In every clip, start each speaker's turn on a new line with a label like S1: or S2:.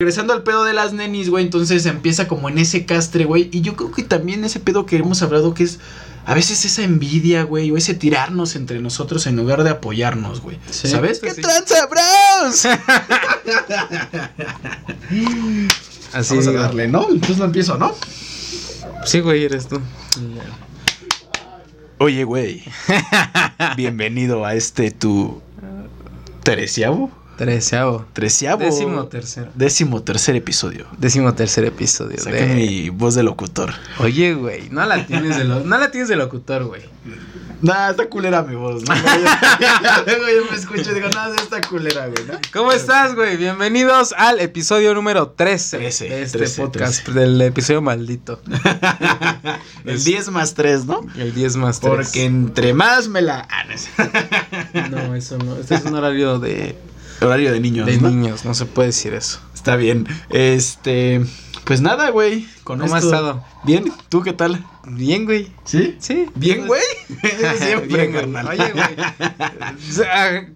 S1: regresando al pedo de las nenis, güey, entonces empieza como en ese castre, güey. Y yo creo que también ese pedo que hemos hablado que es a veces esa envidia, güey, o ese tirarnos entre nosotros en lugar de apoyarnos, güey.
S2: Sí,
S1: ¿Sabes? ¡Qué
S2: sí.
S1: tranza, bros!
S2: Así
S1: Vamos a darle, ¿no? Entonces lo empiezo, ¿no?
S2: Sí, güey, eres tú.
S1: Oye, güey. Bienvenido a este tu treceavo,
S2: Treceavo.
S1: treceavo,
S2: Décimo tercero.
S1: décimo tercer episodio.
S2: Décimo tercer episodio de...
S1: mi voz de locutor.
S2: Oye, güey, no la tienes de lo... no la tienes de locutor, güey.
S1: Nah, está culera mi voz, ¿no? Luego yo me escucho y digo, no, está culera, güey, ¿no?
S2: ¿Cómo estás, güey? Bienvenidos al episodio número 13
S1: Trece,
S2: de este podcast, del episodio maldito.
S1: El 10 más 3, ¿no?
S2: El 10 más 3.
S1: Porque entre más me la... Ah, No,
S2: eso no. Este es un horario de,
S1: Horario de niños,
S2: de
S1: ¿no?
S2: niños, no se puede decir eso.
S1: Está bien. Este... Pues nada, güey. Con
S2: ¿Cómo has
S1: esto-
S2: estado?
S1: Bien, ¿tú qué tal?
S2: Bien, güey.
S1: ¿Sí?
S2: Sí.
S1: Bien, güey. Siempre,
S2: Bien,
S1: carnal.
S2: Oye, güey.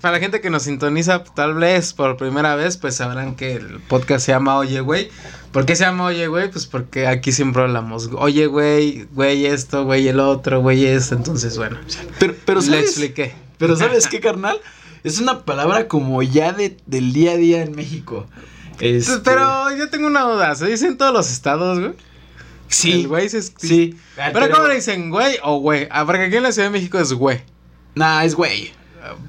S2: Para la gente que nos sintoniza tal vez por primera vez, pues sabrán que el podcast se llama Oye, güey. ¿Por qué se llama Oye, güey? Pues porque aquí siempre hablamos, oye, güey, güey esto, güey el otro, güey esto. Entonces, bueno,
S1: Pero, pero
S2: le
S1: ¿sabes?
S2: expliqué.
S1: Pero ¿sabes qué, carnal? Es una palabra como ya de, del día a día en México. Este,
S2: Pero yo tengo una duda, ¿se dice en todos los estados, güey?
S1: Sí.
S2: El güey se...
S1: Sí.
S2: Pero, ¿cómo le dicen güey o güey? Ah, porque aquí en la Ciudad de México es güey.
S1: Nah, es güey.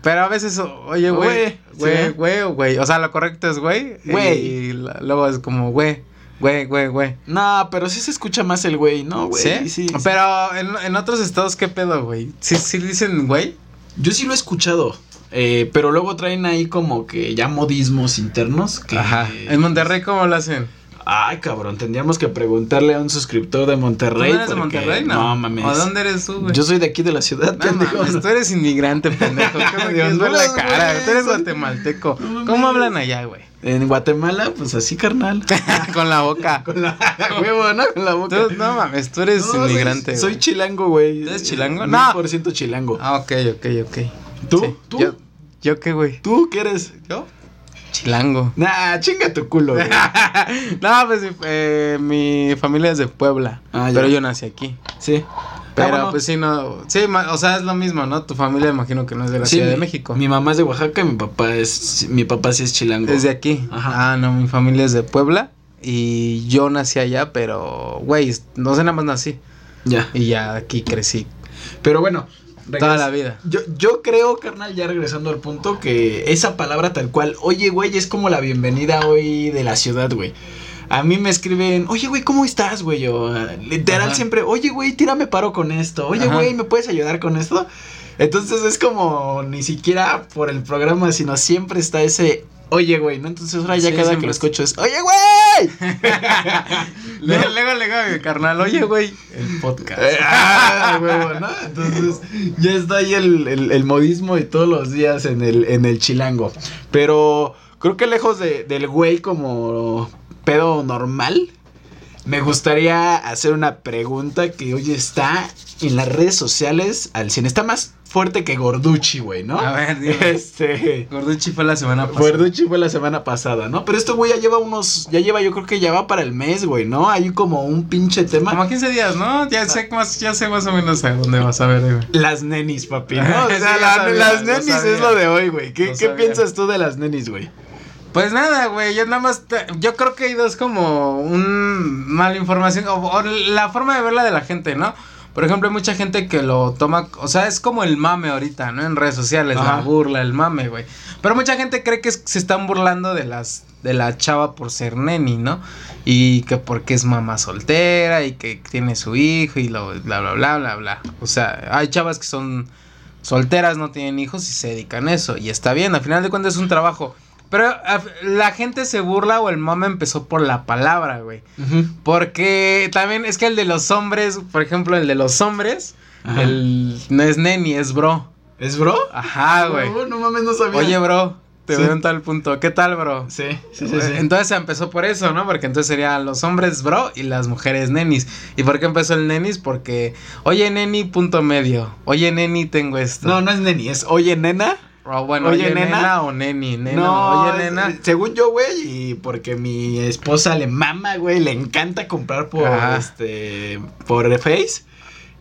S2: Pero a veces, oye, güey,
S1: Güey,
S2: güey, o güey. O sea, lo correcto es güey.
S1: Güey.
S2: Y la- luego es como güey, güey, güey, güey.
S1: Nah, pero sí se escucha más el güey, ¿no, güey?
S2: ¿Sí?
S1: sí.
S2: Pero en, en otros estados, ¿qué pedo, güey? ¿Sí, sí dicen güey?
S1: Yo sí lo he escuchado. Eh, pero luego traen ahí como que ya modismos internos. Que,
S2: Ajá. En Monterrey, ¿cómo lo hacen?
S1: Ay, cabrón, tendríamos que preguntarle a un suscriptor de
S2: ¿Tú
S1: Monterrey.
S2: no eres de Monterrey? No.
S1: No, mames.
S2: ¿O dónde eres tú, güey?
S1: Yo soy de aquí de la ciudad,
S2: No
S1: pendejo.
S2: mames, tú eres inmigrante, pendejo. ¿Qué me
S1: De
S2: quieres ver la cara? Tú eres guatemalteco.
S1: No.
S2: ¿Cómo hablan allá, güey?
S1: En Guatemala, pues así, carnal.
S2: Con la boca.
S1: Con la huevo, ¿no? Con la boca.
S2: Tú, no mames, tú eres
S1: No, soy-
S2: inmigrante.
S1: Soy, chilango, güey.
S2: ¿Eres chilango?
S1: No.
S2: No.
S1: por ciento chilango.
S2: Ah, ok, ok, ok.
S1: ¿Tú?
S2: Sí.
S1: ¿Tú?
S2: Yo, ¿Yo qué, güey?
S1: ¿Tú qué eres?
S2: ¿Yo? Chilango.
S1: Nah, chinga tu culo, güey.
S2: no, pues eh, mi familia es de Puebla.
S1: Ah,
S2: pero yo nací aquí.
S1: Sí.
S2: Pero
S1: Ah, bueno.
S2: pues sí, no. Sí, o sea, es lo mismo, ¿no? Tu familia imagino que no es de la
S1: Sí,
S2: Ciudad de México.
S1: Mi mamá es de Oaxaca y mi papá es. Mi papá sí es chilango.
S2: Es de aquí.
S1: Ajá.
S2: Ah, no, mi familia es de Puebla. Y yo nací allá, pero, güey, no sé, nada más nací.
S1: Ya.
S2: Y ya aquí crecí
S1: Pero bueno.
S2: Toda la vida.
S1: Yo, yo creo, carnal, ya regresando al punto, que esa palabra tal cual, oye, güey, es como la bienvenida hoy de la ciudad, güey. A mí me escriben, oye, güey, ¿cómo estás, güey? Yo, literal,
S2: Ajá.
S1: siempre, oye, güey, tírame paro con esto. Oye,
S2: Ajá.
S1: güey, ¿me puedes ayudar con esto? Entonces es como, ni siquiera por el programa, sino siempre está ese, oye, güey, ¿no? Entonces ahora ya
S2: Sí,
S1: cada que lo escucho es, oye, güey.
S2: Luego, luego, luego, carnal, oye, güey, el podcast.
S1: Ah. Entonces, ya está ahí el, el- el modismo y todos los días en el, en el chilango. Pero creo que lejos de- del güey como pedo normal, me gustaría hacer una pregunta que hoy está en las redes sociales al 100. Está más fuerte que Gorduchi, güey, ¿no?
S2: A ver, dime.
S1: Este.
S2: Gorduchi fue la semana pasada.
S1: Gorduchi fue la semana pasada, ¿no? Pero este güey ya lleva unos. Ya lleva, yo creo que ya va para el mes, güey, ¿no? Hay como un pinche tema.
S2: Como 15 días, ¿no? Ya sé más, ya sé más o menos a dónde vas a ver, güey.
S1: Las nenis, papi, ¿no? O sea,
S2: Sí, ya
S1: la-
S2: sabía,
S1: las nenis es lo de hoy, güey. ¿Qué, qué piensas tú de las nenis, güey?
S2: Pues nada, güey, yo nada más, te- yo creo que hay dos como un mala información, o, o la forma de verla de la gente, ¿no? Por ejemplo, hay mucha gente que lo toma, o sea, es como el mame ahorita, ¿no? En redes sociales,
S1: Ajá.
S2: la burla, el mame, güey. Pero mucha gente cree que es- se están burlando de las, de la chava por ser neni, ¿no? Y que porque es mamá soltera y que tiene su hijo y lo, bla, bla, bla, bla, bla. O sea, hay chavas que son solteras, no tienen hijos y se dedican a eso. Y está bien, al final de cuentas es un trabajo. Pero a- la gente se burla o el mame empezó por la palabra, güey. Porque también es que el de los hombres, por ejemplo, el de los hombres,
S1: Ajá.
S2: el no es neni, es bro.
S1: ¿Es bro?
S2: Ajá, güey.
S1: No, no mames, no sabía.
S2: Oye, bro, te
S1: Sí.
S2: veo en tal punto. ¿Qué tal, bro?
S1: Sí, sí, sí. sí.
S2: Entonces empezó por eso, ¿no? Porque entonces serían los hombres bro y las mujeres nenis. ¿Y por qué empezó el nenis? Porque, oye, neni, punto medio. Oye, neni, tengo esto.
S1: No, no es neni, es oye, nena.
S2: O bueno, oye, nena, o neni, nena.
S1: No,
S2: oye nena.
S1: Según yo, güey, y porque mi esposa le mama, güey, le encanta comprar por
S2: Ajá.
S1: este por Face.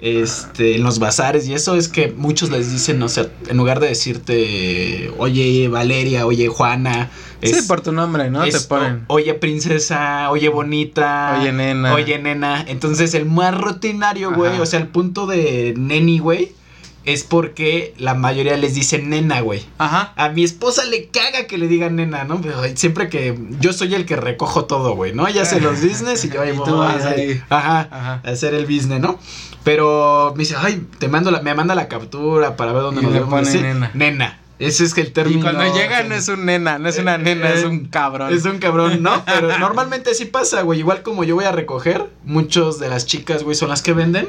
S1: Este, en los bazares y eso es que muchos les dicen, o sea, en lugar de decirte, oye Valeria, oye Juana,
S2: Sí,
S1: es-
S2: por tu nombre, ¿no?
S1: es,
S2: Te ponen.
S1: o- oye princesa, oye bonita,
S2: Oye, nena.
S1: oye nena. Entonces el más rutinario, güey, o sea, el punto de neni, güey, es porque la mayoría les dice nena, güey.
S2: Ajá.
S1: A mi esposa le caga que le digan nena, ¿no? Pero siempre que yo soy el que recojo todo, güey, ¿no? Ella hace los business y yo ahí voy a hacer-. Ajá,
S2: Ajá.
S1: hacer el business, ¿no? Pero me dice, ay, te mando la, me manda la captura para ver dónde
S2: Y
S1: nos vemos. Sí,
S2: nena.
S1: Nena. Ese es que el término.
S2: Y cuando llega no es un nena, no es una nena, es un cabrón.
S1: Es un cabrón, ¿no? Pero normalmente sí pasa, güey. Igual como yo voy a recoger, muchos de las chicas, güey, son las que venden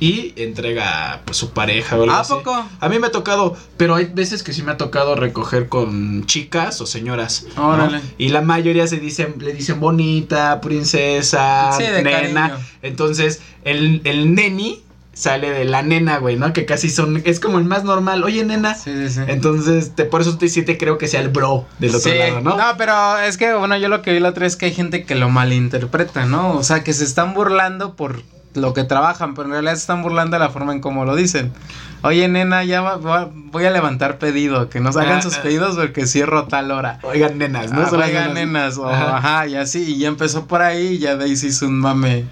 S1: y entrega pues, su pareja o algo
S2: ¿A
S1: así.
S2: poco?
S1: A mí me ha tocado, pero hay veces que sí me ha tocado recoger con chicas o señoras. ¿no?
S2: Órale.
S1: Y la mayoría se dicen, le dicen bonita, princesa,
S2: Sí, de
S1: nena.
S2: cariño.
S1: Entonces, el, el neni sale de la nena, güey, ¿no? Que casi son, es como el más normal. Oye, nena.
S2: Sí, sí, sí.
S1: Entonces, te, por eso te, sí te creo que sea el bro del otro
S2: Sí,
S1: lado, ¿no?
S2: pero es que, bueno, yo lo que vi la otra vez es que hay gente que lo malinterpreta, ¿no? O sea, que se están burlando por lo que trabajan, pero en realidad se están burlando de la forma en cómo lo dicen. Oye, nena, ya va- va- voy a levantar pedido, que nos hagan
S1: Ah,
S2: sus
S1: ah.
S2: pedidos porque cierro tal hora.
S1: Oigan, nenas, ¿no?
S2: Ah, oigan, nenas, o ajá. y así, y ya empezó por ahí, y ya de ahí se hizo un mame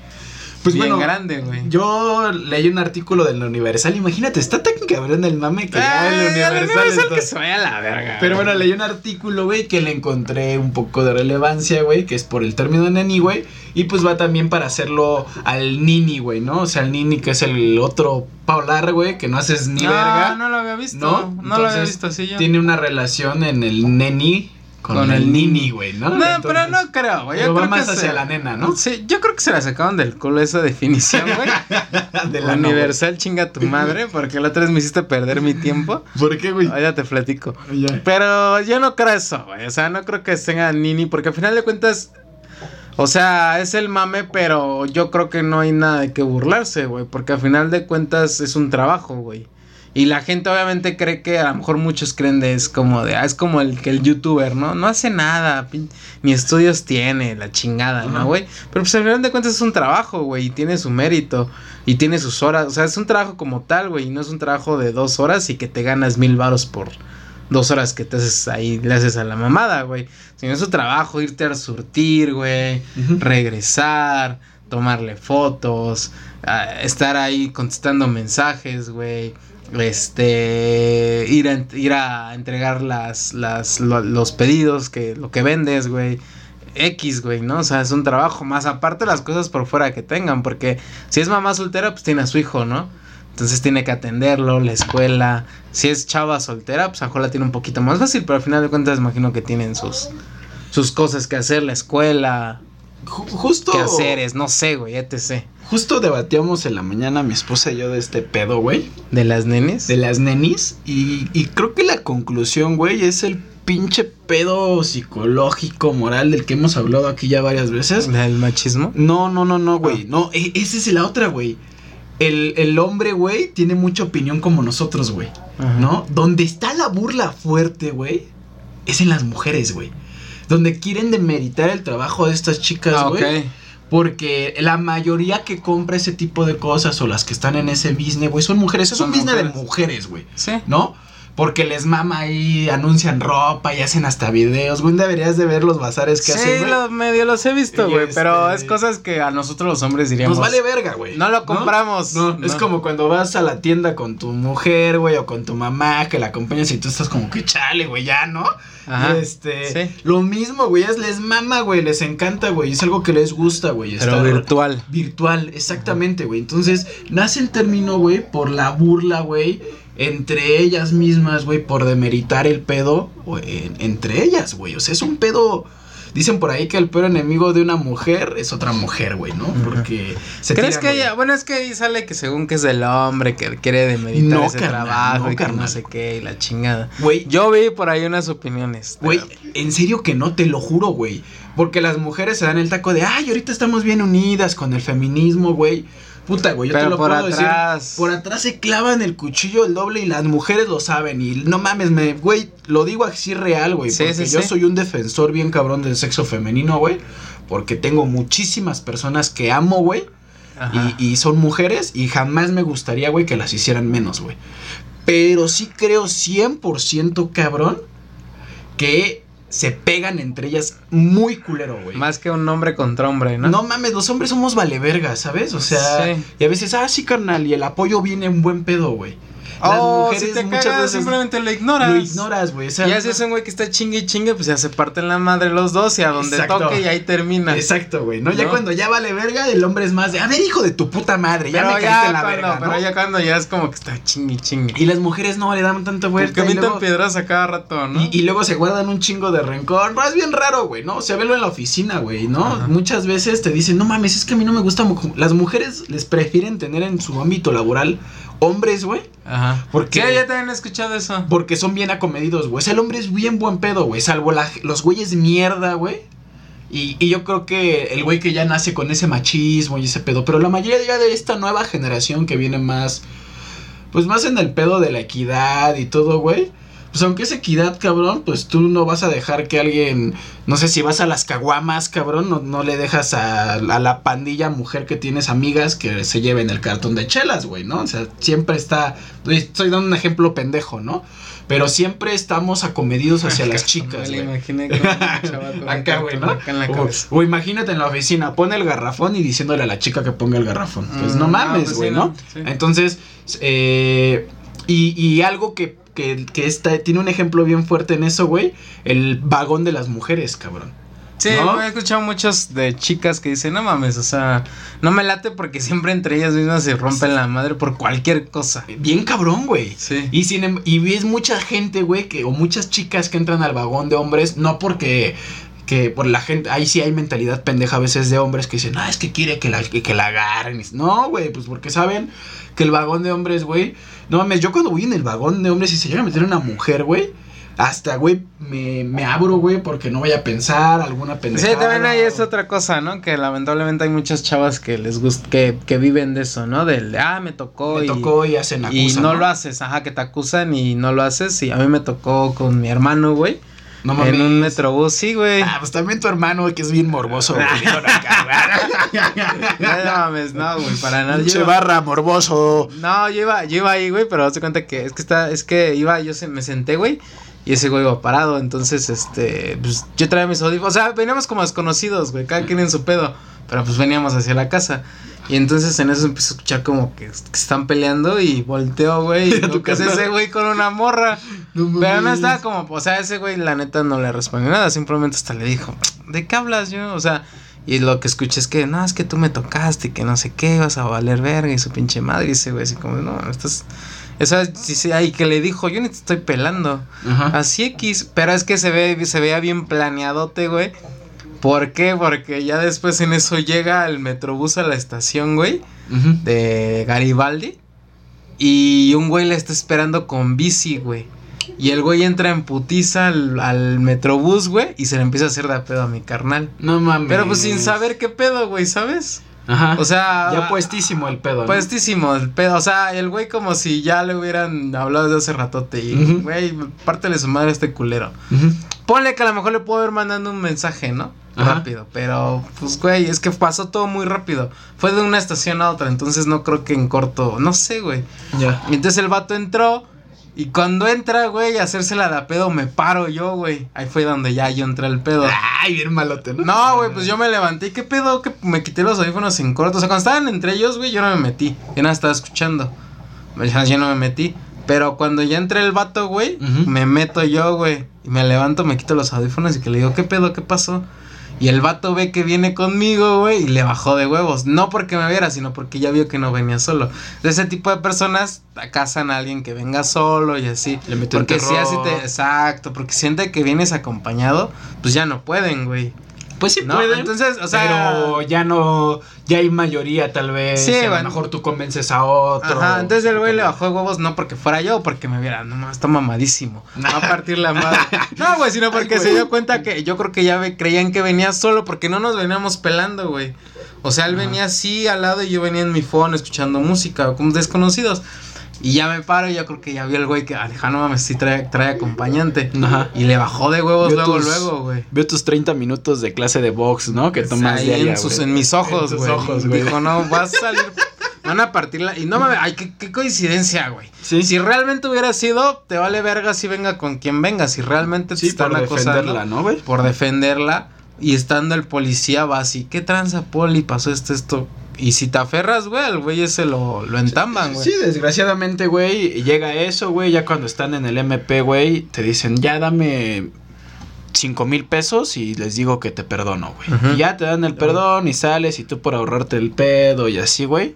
S1: Pues
S2: bien
S1: bueno,
S2: grande, güey.
S1: Yo leí un artículo del Universal, imagínate, está tan cabrón el mame que ya el Universal,
S2: el Universal que se vaya a la verga.
S1: Pero bueno, leí un artículo, güey, que le encontré un poco de relevancia, güey, que es por el término neni, güey, y pues va también para hacerlo al nini, güey, ¿no? O sea, el nini que es el otro paular, güey, que no haces ni
S2: Ah,
S1: verga.
S2: no lo había visto.
S1: ¿no?
S2: No, lo había
S1: Entonces,
S2: visto así yo.
S1: Tiene una relación en el neni con,
S2: Con
S1: el,
S2: el
S1: nini, güey, ¿no?
S2: No, pero no creo, güey.
S1: pero va más
S2: que
S1: hacia
S2: se-
S1: la nena, ¿no?
S2: Sí, yo creo que se la sacaron del culo esa definición, güey.
S1: De la no,
S2: Universal chinga tu madre, porque la otra vez me hiciste perder mi tiempo.
S1: ¿Por qué, güey?
S2: Ahora te platico. Pero yo no creo eso, güey. O sea, no creo que tenga Nini, porque al final de cuentas. O sea, es el mame, pero yo creo que no hay nada de qué burlarse, güey. Porque al final de cuentas es un trabajo, güey. Y la gente obviamente cree que a lo mejor muchos creen de es como de, ah, es como el que el youtuber, ¿no? No hace nada, ni estudios tiene, la chingada. ¿no, güey? Pero pues al final de cuentas es un trabajo, güey, y tiene su mérito, y tiene sus horas, o sea, es un trabajo como tal, güey, y no es un trabajo de dos horas y que te ganas mil varos por dos horas que te haces ahí, le haces a la mamada, güey. Sino es su trabajo, irte a surtir, güey, regresar, tomarle fotos, ah, estar ahí contestando mensajes, güey. Este, ir a, ir a entregar las, las, lo- los pedidos, que lo que vendes, güey. X, güey, ¿no? O sea, es un trabajo más aparte las cosas por fuera que tengan, porque si es mamá soltera, pues tiene a su hijo, ¿no? Entonces tiene que atenderlo, la escuela. Si es chava soltera, pues a lo mejor la tiene un poquito más fácil, pero al final de cuentas imagino que tienen sus, sus cosas que hacer, la escuela,
S1: Ju- Justo.
S2: qué haceres, no sé, güey, etc.
S1: Justo debatíamos en la mañana mi esposa y yo de este pedo, güey.
S2: De las nenes.
S1: De las nenis. Y, y creo que la conclusión, güey, es el pinche pedo psicológico, moral del que hemos hablado aquí ya varias veces.
S2: Del machismo.
S1: No, no, no, no, güey. No, e- esa es la otra, güey. El, el hombre, güey, tiene mucha opinión como nosotros, güey. ¿No? Donde está la burla fuerte, güey, es en las mujeres, güey. Donde quieren demeritar el trabajo de estas chicas,
S2: Ah,
S1: güey. Porque la mayoría que compra ese tipo de cosas o las que están en ese business, güey, son mujeres. Es
S2: Son
S1: un business de
S2: mujeres.
S1: mujeres, güey.
S2: Sí.
S1: ¿No? Porque les mama ahí, anuncian ropa y hacen hasta videos. Güey, deberías de ver los bazares que
S2: Sí,
S1: hacen,
S2: lo- medio los he visto, güey,
S1: este-
S2: pero es cosas que a nosotros los hombres diríamos.
S1: Nos vale verga, güey.
S2: No lo compramos.
S1: No,
S2: No.
S1: es como cuando vas a la tienda con tu mujer, güey, o con tu mamá, que la acompañas y tú estás como que chale, güey, ya, ¿no?
S2: Ajá.
S1: Este,
S2: sí.
S1: lo mismo, güey, es les mama, güey, les encanta, güey, es algo que les gusta, güey.
S2: Pero virtual.
S1: Virtual, exactamente, güey. Entonces, nace el término, güey, por la burla, güey, entre ellas mismas, güey, por demeritar el pedo, entre ellas, güey. O sea, es un pedo. Dicen por ahí que el peor enemigo de una mujer es otra mujer, güey, ¿no? Porque se
S2: ¿Crees
S1: tiran,
S2: que ella, bueno, es que ahí sale que según que es del hombre, que quiere demeritar
S1: No,
S2: ese
S1: carnal,
S2: trabajo
S1: no,
S2: y que no sé qué, y la chingada.
S1: Güey,
S2: Yo vi por ahí unas opiniones.
S1: Güey, en serio que no, te lo juro, güey. Porque las mujeres se dan el taco de, ay, ahorita estamos bien unidas con el feminismo, güey. Puta, güey, yo
S2: Pero
S1: te lo
S2: por
S1: puedo
S2: atrás.
S1: decir. Por atrás se clavan el cuchillo el doble y las mujeres lo saben. Y no mames, me, güey, lo digo así real, güey.
S2: Sí,
S1: porque
S2: sí,
S1: yo
S2: sí.
S1: soy un defensor bien cabrón del sexo femenino, güey. Porque tengo muchísimas personas que amo, güey. Y, y son mujeres y jamás me gustaría, güey, que las hicieran menos, güey. Pero sí creo 100% cabrón que se pegan entre ellas muy culero, güey.
S2: Más que un hombre contra hombre, ¿no?
S1: ¿no? mames, los hombres somos valevergas, ¿sabes? O sea,
S2: Sí.
S1: y a veces, ah, sí, carnal, y el apoyo viene en buen pedo, güey. Las
S2: oh,
S1: mujeres
S2: si te
S1: muchas
S2: cagas,
S1: veces
S2: simplemente lo ignoras.
S1: Lo ignoras, güey. O sea,
S2: Y así es un güey que está chingue y chingue, pues ya se parten la madre los dos y a donde
S1: Exacto.
S2: toque y ahí termina.
S1: Exacto, güey. ¿no? Ya cuando ya vale verga, el hombre es más de, a ver, hijo de tu puta madre, ya
S2: Pero
S1: me caíste la
S2: cuando,
S1: verga,
S2: pero
S1: ¿no?
S2: ya cuando ya es como que está chingue y chingue.
S1: Y las mujeres no le dan tanta vuelta.
S2: Porque avientan piedras a cada rato, ¿no?
S1: Y, y luego se guardan un chingo de rencor. No, es bien raro, güey, ¿no? O sea, velo en la oficina, güey, ¿no?
S2: Ajá.
S1: Muchas veces te dicen, no mames, es que a mí no me gusta. Las mujeres les prefieren tener en su ámbito laboral hombres, güey.
S2: Ajá.
S1: Porque-
S2: Sí, yo también he escuchado eso.
S1: Porque son bien acomedidos, güey. O sea, el hombre es bien buen pedo, güey. Salvo la- los güeyes mierda, güey. Y, y yo creo que el güey que ya nace con ese machismo y ese pedo. Pero la mayoría ya de esta nueva generación que viene más. Pues más en el pedo de la equidad y todo, güey. Pues aunque es equidad, cabrón, pues tú no vas a dejar que alguien. No sé si vas a las caguamas, cabrón. No, no le dejas a, a la pandilla mujer que tienes amigas que se lleven el cartón de chelas, güey, ¿no? O sea, siempre está. Estoy dando un ejemplo pendejo, ¿no? Pero siempre estamos acomedidos hacia las chicas, güey.
S2: imaginé con
S1: Acá, güey, ¿no?
S2: acá en la
S1: O, o imagínate en la oficina, pone el garrafón y diciéndole a la chica que ponga el garrafón. Pues
S2: Mm,
S1: no
S2: no,
S1: mames,
S2: pues
S1: güey,
S2: sí,
S1: ¿no?
S2: no, sí.
S1: Entonces, eh, y, y algo que, que, que está, tiene un ejemplo bien fuerte en eso, güey, el vagón de las mujeres, cabrón.
S2: Sí,
S1: ¿no?
S2: he escuchado muchos de chicas que dicen, no mames, o sea, no me late porque siempre entre ellas mismas se rompen la madre por cualquier cosa.
S1: Bien cabrón, güey.
S2: Sí.
S1: Y, sin, em- y ves mucha gente, güey, que, o muchas chicas que entran al vagón de hombres, no porque, que por la gente, ahí sí hay mentalidad pendeja a veces de hombres que dicen, ah, es que quiere que la, que, que la agarren. No, güey, pues porque saben que el vagón de hombres, güey, no mames, yo cuando voy en el vagón de hombres y se llega a meter una mujer, güey, hasta, güey, me, me abro, güey, porque no vaya a pensar alguna
S2: Sí,
S1: pendejada.
S2: también hay es otra cosa, ¿no? Que lamentablemente hay muchas chavas que les gusta, que, que viven de eso, ¿no? Del, ah, me tocó
S1: Me
S2: y,
S1: tocó y hacen
S2: y
S1: acusa,
S2: no, lo haces, ajá, que te acusan y no lo haces. Y a mí me tocó con mi hermano, güey,
S1: No mames.
S2: en un metrobús, sí, güey.
S1: Ah, pues también tu hermano, güey, que es bien morboso, güey.
S2: No, no mames, no, güey, para nada.
S1: Pinche barra, morboso.
S2: No, yo iba, yo iba ahí, güey, pero hazte cuenta que es que está, es que iba, yo se, me senté, güey, y ese güey iba parado, entonces, este, pues, yo traía mis audífonos, o sea, veníamos como desconocidos, güey, cada quien en su pedo, pero pues veníamos hacia la casa, y entonces en eso empecé a escuchar como que, que están peleando, y volteo, güey, y veo que es ese güey con una morra,
S1: No
S2: pero no estaba como, o sea, ese güey, la neta, no le respondió nada, simplemente hasta le dijo, ¿de qué hablas yo? O sea, y lo que escuché es que, no, es que tú me tocaste y que no sé qué, vas a valer verga y su pinche madre. Y ese güey así como, no, estás... Esa, sí, sí, ahí que le dijo, yo ni te estoy pelando.
S1: Ajá.
S2: Así X, pero es que se ve, se veía bien planeadote, güey. ¿Por qué? Porque ya después en eso llega el metrobús a la estación, güey, de Garibaldi. Y un güey le está esperando con bici, güey. Y el güey entra en putiza al, al metrobús, güey, y se le empieza a hacer de a pedo a mi carnal.
S1: No mames.
S2: Pero pues sin saber qué pedo, güey, ¿sabes?
S1: Ajá.
S2: O sea,
S1: ya puestísimo el pedo. ¿no?
S2: puestísimo el pedo. O sea, el güey como si ya le hubieran hablado desde hace ratote. Y,
S1: Ujú.
S2: güey, pártele su madre a este culero.
S1: Ujú.
S2: Ponle que a lo mejor le puedo haber mandando un mensaje, ¿no?
S1: Ajá.
S2: Rápido. Pero, pues, güey, es que pasó todo muy rápido. Fue de una estación a otra, entonces no creo que en corto. No sé, güey.
S1: Ya.
S2: Y entonces el vato entró. Y cuando entra, güey, a hacérsela de a pedo, me paro yo, güey. Ahí fue donde ya yo entré al pedo.
S1: Ay, bien malote, ¿no?
S2: No, güey, pues yo me levanté. ¿y ¿Qué pedo? Que me quité los audífonos en corto. O sea, cuando estaban entre ellos, güey, yo no me metí. Yo nada estaba escuchando. Ya, yo no me metí. Pero cuando ya entré el vato, güey, me meto yo, güey. Y me levanto, me quito los audífonos y que le digo, ¿qué pedo? ¿Qué pasó? Y el vato ve que viene conmigo, güey, y le bajó de huevos. No porque me viera, sino porque ya vio que no venía solo. De ese tipo de personas casan a alguien que venga solo y así.
S1: Le meten
S2: porque si así te. Exacto, porque siente que vienes acompañado, pues ya no pueden, güey.
S1: Pues sí
S2: ¿no?
S1: pueden.
S2: Entonces, o sea.
S1: Pero ya no. Ya hay mayoría, tal vez.
S2: Sí,
S1: a
S2: bueno.
S1: lo mejor tú convences a otro.
S2: Ajá, entonces el güey le bajó de huevos no porque fuera yo o porque me viera, no está mamadísimo. Va a partir la madre. No, güey, sino porque
S1: Ay,
S2: se dio cuenta que yo creo que ya ve- creían que venía solo porque no nos veníamos pelando, güey. O sea, él venía así al lado y yo venía en mi phone escuchando música, como desconocidos. Y ya me paro y yo creo que ya vio el güey que, Alejandro mames, sí trae, trae acompañante.
S1: Ajá.
S2: Y le bajó de huevos
S1: Vio
S2: luego,
S1: tus-
S2: luego, güey.
S1: Veo tus 30 minutos de clase de box, ¿no? Que tomas
S2: Ahí
S1: diaria,
S2: en, sus, en mis ojos,
S1: En
S2: güey.
S1: ojos, güey.
S2: Dijo, no, vas a salir. Van a partirla. Y no me. Ay, qué, qué coincidencia, güey.
S1: Sí.
S2: Si realmente hubiera sido, te vale verga si venga con quien venga. Si realmente te
S1: Sí,
S2: están
S1: por defenderla, ¿no, güey?
S2: Por defenderla. Y estando el policía va así. ¿Qué tranza, poli? Pasó esto, esto. Y si te aferras, güey, al güey ese lo, lo entamban, güey.
S1: Sí, desgraciadamente, güey, llega eso, güey, ya cuando están en el MP, güey, te dicen, ya dame cinco mil pesos y les digo que te perdono, güey. Y ya te dan el perdón y sales y tú por ahorrarte el pedo y así, güey,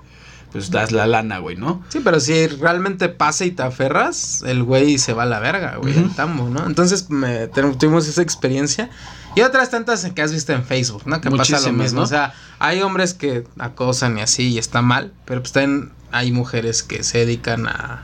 S1: pues das la lana, güey, ¿no?
S2: Sí, pero si realmente pasa y te aferras, el güey se va a la verga, güey, el tambo, ¿no? Entonces me, tuvimos esa experiencia. Y otras tantas que has visto en Facebook, ¿no? Que pasa lo mismo.
S1: ¿no?
S2: O sea, hay hombres que acosan y así y está mal, pero pues también hay mujeres que se dedican a,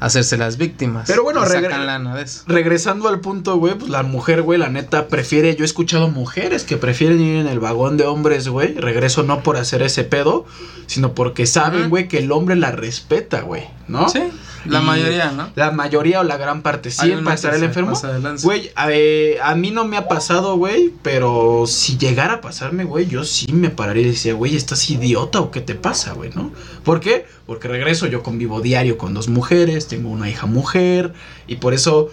S2: hacerse las víctimas.
S1: Pero bueno, regre-
S2: lana de eso.
S1: Regresando al punto, güey, pues la mujer, güey, la neta prefiere, yo he escuchado mujeres que prefieren ir en el vagón de hombres, güey, regreso no por hacer ese pedo, sino porque saben, güey, que el hombre la respeta, güey, ¿no?
S2: Sí, la mayoría, ¿no?
S1: La mayoría o la gran parte, sí, pasar
S2: que
S1: el enfermo. Güey, a, eh, a mí no me ha pasado, güey, pero si llegara a pasarme, güey, yo sí me pararía y decía, güey, ¿estás idiota o qué te pasa, güey, no? ¿Por qué? Porque regreso, yo convivo diario con dos mujeres, tengo una hija mujer, y por eso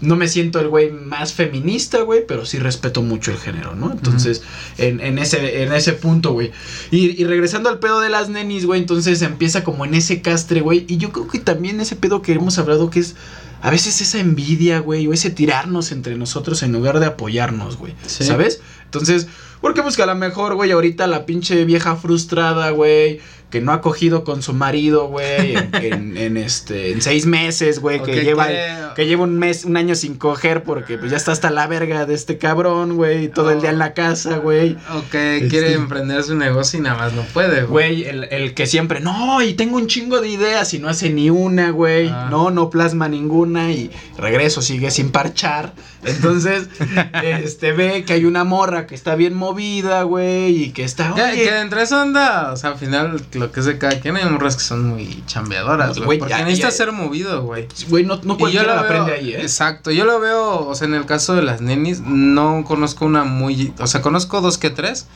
S1: no me siento el güey más feminista, güey, pero sí respeto mucho el género, ¿no? Entonces, en, en ese, en ese punto, güey. Y, y regresando al pedo de las nenis, güey, entonces empieza como en ese castre, güey. Y yo creo que también ese pedo que hemos hablado que es a veces esa envidia, güey, o ese tirarnos entre nosotros en lugar de apoyarnos, güey.
S2: Sí.
S1: ¿Sabes? Entonces, porque pues que a lo mejor, güey, ahorita la pinche vieja frustrada, güey, que no ha cogido con su marido, güey, en, en- en, este, en seis meses, güey, que lleva, que lleva un mes, un año sin coger porque pues ya está hasta la verga de este cabrón, güey, todo el día en la casa, güey.
S2: O que quiere
S1: Este-
S2: emprender su negocio y nada más no puede, güey.
S1: Güey, el, el que siempre, no, y tengo un chingo de ideas y no hace ni una, güey.
S2: Ah.
S1: No, no plasma ninguna y regreso, sigue sin parchar. Entonces, este, ve que hay una morra que está bien movida, güey, y que está, oye,
S2: que entre eso anda, o sea, al final lo que es de cada quien hay morras que son muy chambeadoras, güey. Porque
S1: ya-
S2: necesitas
S1: ya-
S2: ser movido, güey.
S1: güey, no, no
S2: Y yo
S1: cualquiera
S2: lo
S1: la
S2: veo,
S1: aprende ahí, ¿eh?
S2: exacto, yo lo veo, o sea, en el caso de las nenis, no conozco una muy, o sea, conozco dos que tres,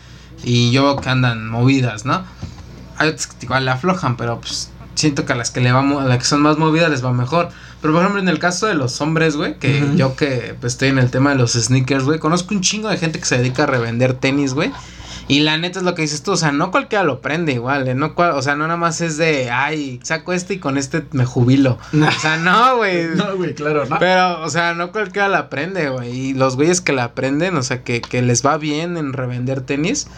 S2: y yo que andan movidas, ¿no? Hay otras que igual le aflojan, pero pues siento que a las que le va, mo- a las que son más movidas les va mejor. Pero por ejemplo, en el caso de los hombres, güey, que yo que pues, estoy en el tema de los sneakers, güey, conozco un chingo de gente que se dedica a revender tenis, güey. Y la neta es lo que dices tú, o sea, no cualquiera lo prende igual, ¿eh? No cual- o sea, no nada más es de, ay, saco este y con este me jubilo. O sea, no, güey.
S1: No, güey, claro, no.
S2: Pero, o sea, no cualquiera la aprende, güey. Y los güeyes que la aprenden, o sea, que, que les va bien en revender tenis,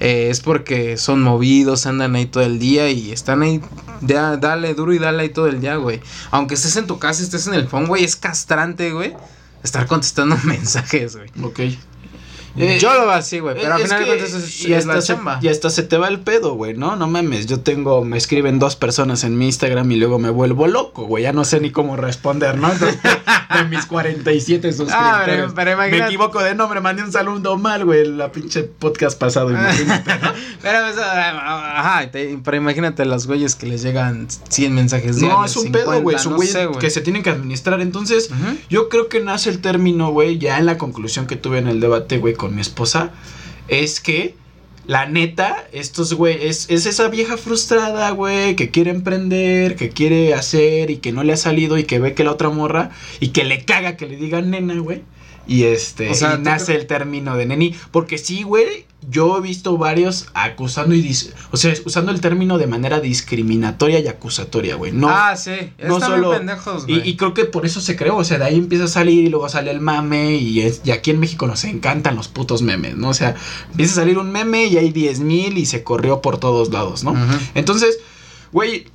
S2: eh, es porque son movidos, andan ahí todo el día y están ahí, ya, dale duro y dale ahí todo el día, güey. Aunque estés en tu casa, estés en el phone, güey, es castrante, güey. Estar contestando mensajes, güey.
S1: Ok. Eh,
S2: Yo lo así, güey, pero al final de cuentas es,
S1: y
S2: es la
S1: se-
S2: chamba.
S1: Y hasta se te va el pedo, güey, ¿no? No mames, yo tengo, me escriben dos personas en mi Instagram y luego me vuelvo loco, güey, ya no sé ni cómo responder, ¿no? Entonces, de mis 47 suscriptores.
S2: Ah, pero-
S1: Me equivoco de nombre, mandé un saludo mal, güey, la pinche podcast pasado, imagínate.
S2: Pero, sea, ajá, te- pero imagínate los güeyes que les llegan 100 mensajes
S1: no,
S2: diarios,
S1: es un
S2: 50,
S1: pedo, güey, es un
S2: no
S1: güey
S2: sé,
S1: que se tienen que administrar, entonces... Yo creo que nace el término, güey, ya en la conclusión que tuve en el debate, güey, con mi esposa, es que la neta, estos, güey, es, es esa vieja frustrada, güey, que quiere emprender, que quiere hacer y que no le ha salido y que ve que la otra morra y que le caga que le digan nena, güey. Y este,
S2: O sea,
S1: y
S2: ¿tú
S1: nace el término de neni. Porque sí, güey, yo he visto varios acusando y, dis- o sea, usando el término de manera discriminatoria y acusatoria, güey. No,
S2: ah, sí,
S1: no
S2: están
S1: solo-
S2: pendejos,
S1: y,
S2: güey.
S1: y creo que por eso se creó, o sea, de ahí empieza a salir y luego sale el mame y, es, y aquí en México nos encantan los putos memes, ¿no? O sea, empieza a salir un meme y hay 10 mil y se corrió por todos lados, ¿no? Entonces, güey,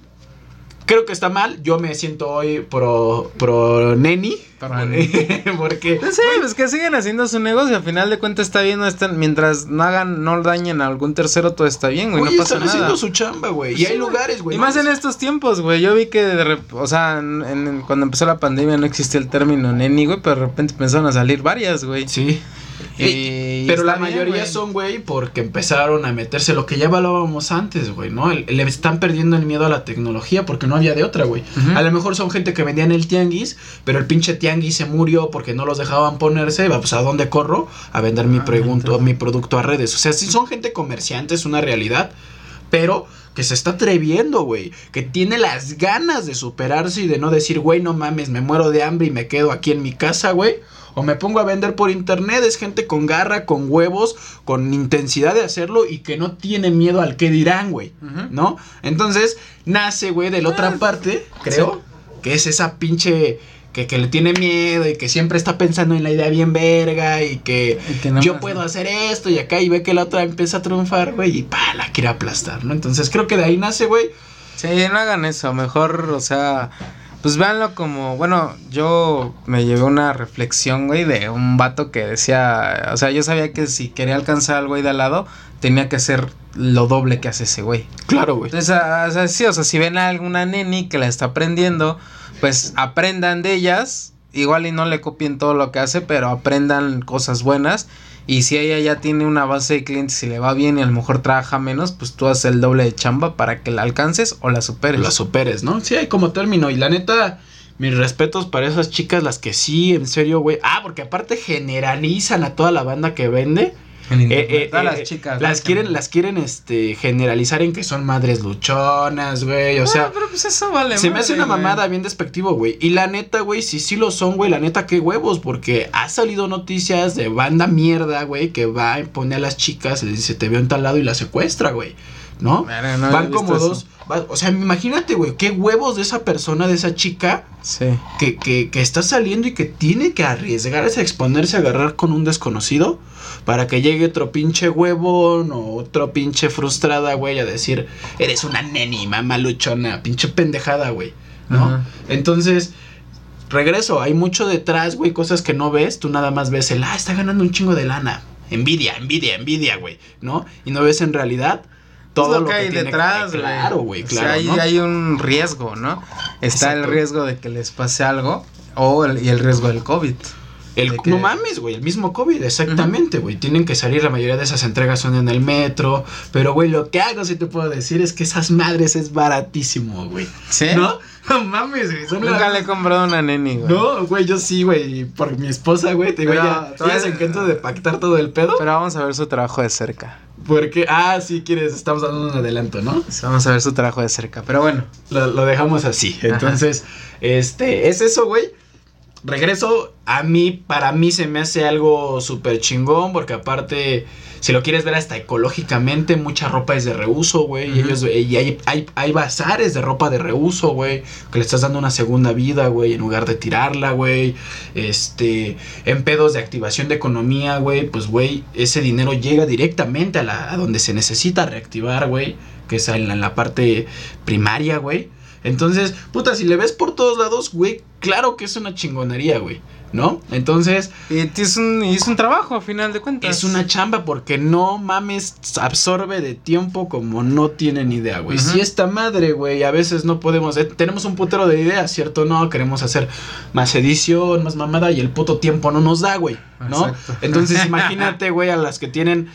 S1: Creo que está mal. Yo me siento hoy pro, pro neni. Porque.
S2: Sí, pues que siguen haciendo su negocio. Al final de cuentas está bien. No están, mientras no hagan, no dañen a algún tercero, todo está bien, güey. No pasa
S1: están haciendo su chamba, güey. y hay lugares, güey.
S2: Y más en estos tiempos, güey. Yo vi que, de o sea, en, cuando empezó la pandemia no existía el término neni, güey. Pero de repente empezaron a salir varias, güey.
S1: Sí pero la mayoría son, güey, porque empezaron a meterse lo que ya hablábamos antes, güey, ¿no? Le están perdiendo el miedo a la tecnología porque no había de otra, güey. A lo mejor son gente que vendía en el tianguis, pero el pinche tianguis se murió porque no los dejaban ponerse. Pues, ¿a dónde corro? A vender mi, pregunto, mi producto a redes. O sea, si son gente comerciante, es una realidad, pero que se está atreviendo, güey. Que tiene las ganas de superarse y de no decir, güey, no mames, me muero de hambre y me quedo aquí en mi casa, güey o me pongo a vender por internet. Es gente con garra, con huevos, con intensidad de hacerlo y que no tiene miedo al que dirán, güey. ¿No? Entonces, nace, güey, de la otra ah, parte, creo, que es esa pinche. Que, que, le tiene miedo y que siempre está pensando en la idea bien verga y que, yo puedo hacer esto y acá y ve que la otra empieza a triunfar, güey, y pa, la quiere aplastar, ¿no? Entonces creo que de ahí nace, güey.
S2: Sí, no hagan eso, mejor, o sea, pues véanlo como, bueno, yo me llevé una reflexión, güey, de un vato que decía, o sea, yo sabía que si quería alcanzar al güey de al lado, tenía que hacer lo doble que hace ese güey.
S1: Claro, güey.
S2: Entonces, o sea, sí, o sea, si ven a alguna neni que la está aprendiendo, pues aprendan de ellas, igual y no le copien todo lo que hace, pero aprendan cosas buenas y si ella ya tiene una base de clientes y le va bien y a lo mejor trabaja menos, pues tú haces el doble de chamba para que la alcances o la superes.
S1: La superes, ¿no? Sí, hay como término. Y la neta, mis respetos para esas chicas, las que sí, en serio, güey. Ah, porque aparte generalizan a toda la banda que vende.
S2: Eh, eh, las eh, chicas.
S1: Las quieren, las quieren este, generalizar en que son madres luchonas, güey. O sea.
S2: Pero pues eso vale.
S1: Se me hace una mamada bien despectivo, güey. Y la neta, güey, si sí lo son, güey, la neta, qué huevos. Porque ha salido noticias de banda mierda, güey, que va y pone a las chicas, les dice, te veo en tal lado y la secuestra, güey. ¿No? Van como dos. o sea, imagínate, güey, qué huevos de esa persona, de esa chica.
S2: Sí.
S1: Que, que, que está saliendo y que tiene que arriesgarse a exponerse a agarrar con un desconocido para que llegue otro pinche huevón o otro pinche frustrada, güey, a decir, eres una neni, mamá luchona, pinche pendejada, güey, ¿no? Entonces, regreso, hay mucho detrás, güey, cosas que no ves, tú nada más ves el, ah, está ganando un chingo de lana, envidia, envidia, envidia, güey, ¿no? Y no ves en realidad todo lo, que, hay detrás,
S2: güey. Claro, güey, claro. O sea, hay, un riesgo, ¿no? Está el riesgo de que les pase algo o y el riesgo del COVID.
S1: El, No mames, güey, el mismo COVID, exactamente, güey. Tienen que salir, la mayoría de esas entregas son en el metro. Pero, güey, lo que hago, si te puedo decir, es que esas madres es baratísimo, güey.
S2: ¿Sí?
S1: ¿No? No mames, güey.
S2: Nunca le he comprado una neni, güey.
S1: No, güey, yo sí, güey. Por mi esposa, güey. Te digo, ya, ya se encuentra de pactar todo el pedo.
S2: Pero vamos a ver su trabajo de cerca.
S1: Porque, ah, sí, quieres, estamos dando un adelanto, ¿no?
S2: vamos a ver su trabajo de cerca. Pero bueno.
S1: Lo, lo dejamos así. Entonces, este, es eso, güey regreso, a mí, para mí se me hace algo súper chingón, porque aparte, si lo quieres ver hasta ecológicamente, mucha ropa es de reuso, güey. Y, ellos, y hay, hay, hay, bazares de ropa de reuso, güey, que le estás dando una segunda vida, güey, en lugar de tirarla, güey. Este, en pedos de activación de economía, güey, pues, güey, ese dinero llega directamente a, la, a donde se necesita reactivar, güey, que es en la parte primaria, güey. Entonces, puta, si le ves por todos lados, güey, claro que es una chingonería, güey. ¿No? Entonces.
S2: Y es un, es un trabajo, a final de cuentas.
S1: Es una chamba porque no mames, absorbe de tiempo como no tienen idea, güey. Si esta madre, güey, a veces no podemos. Eh, tenemos un putero de ideas, ¿cierto? No, queremos hacer más edición, más mamada y el puto tiempo no nos da, güey. ¿No? Entonces, imagínate, güey, a las que tienen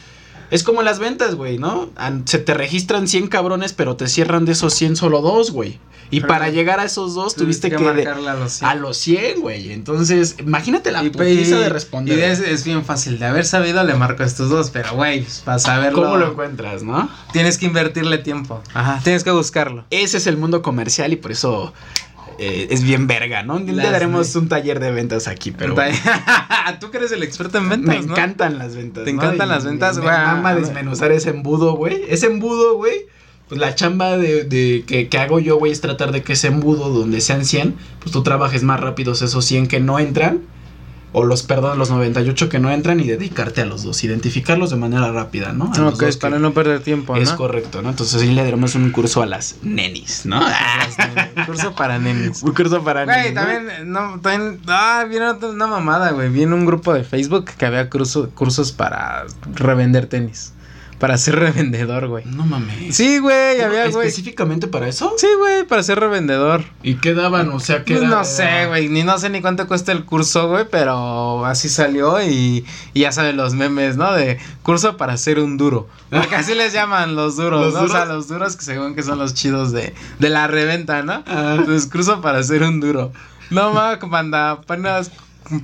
S1: es como las ventas, güey, ¿no? Se te registran 100 cabrones, pero te cierran de esos 100 solo dos, güey. Y para llegar a esos dos tuviste, que, a los 100. güey. Entonces, imagínate la putiza de responder.
S2: Y es, bien fácil. De haber sabido, le marco a estos dos, pero, güey, pues, para saberlo.
S1: ¿Cómo lo encuentras, no?
S2: Tienes que invertirle tiempo. Ajá. Tienes que buscarlo.
S1: Ese es el mundo comercial y por eso eh, es bien verga, ¿no? Le daremos un taller de ventas aquí, pero.
S2: Tú que eres el experto en ventas,
S1: Me encantan las ventas.
S2: Te encantan las ventas, güey.
S1: Me desmenuzar ese embudo, güey. Ese embudo, güey. Pues la chamba de, que, que, hago yo, güey, es tratar de que ese embudo donde sean 100, pues tú trabajes más rápido esos 100 que no entran o los, perdón, los 98 que no entran y dedicarte a los dos, identificarlos de manera rápida, ¿no? A los
S2: Ok, para
S1: que-
S2: no perder tiempo, ¿no?
S1: Es correcto, ¿no? Entonces sí le daremos un curso a las nenis, ¿no?
S2: Curso para nenes.
S1: un curso para
S2: Güey,
S1: nenis. ¿no?
S2: también, no, también, ah, viene una mamada, güey. Viene un grupo de Facebook que había curso- cursos para revender tenis. Para ser revendedor, güey.
S1: No mames.
S2: Sí, güey, había, güey.
S1: ¿Específicamente para eso?
S2: Sí, güey, para ser revendedor.
S1: ¿Y qué daban? O sea, ¿qué
S2: Pues no sé, güey, ni no sé ni cuánto cuesta el curso, güey, pero así salió y, y ya saben los memes, ¿no? De curso para ser un duro. Porque así les llaman los duros,
S1: ¿Los
S2: ¿no? O sea, los duros que según que son los chidos de, de la reventa, ¿no?
S1: Ah.
S2: Entonces, curso para ser un duro. No, ma, manda, apenas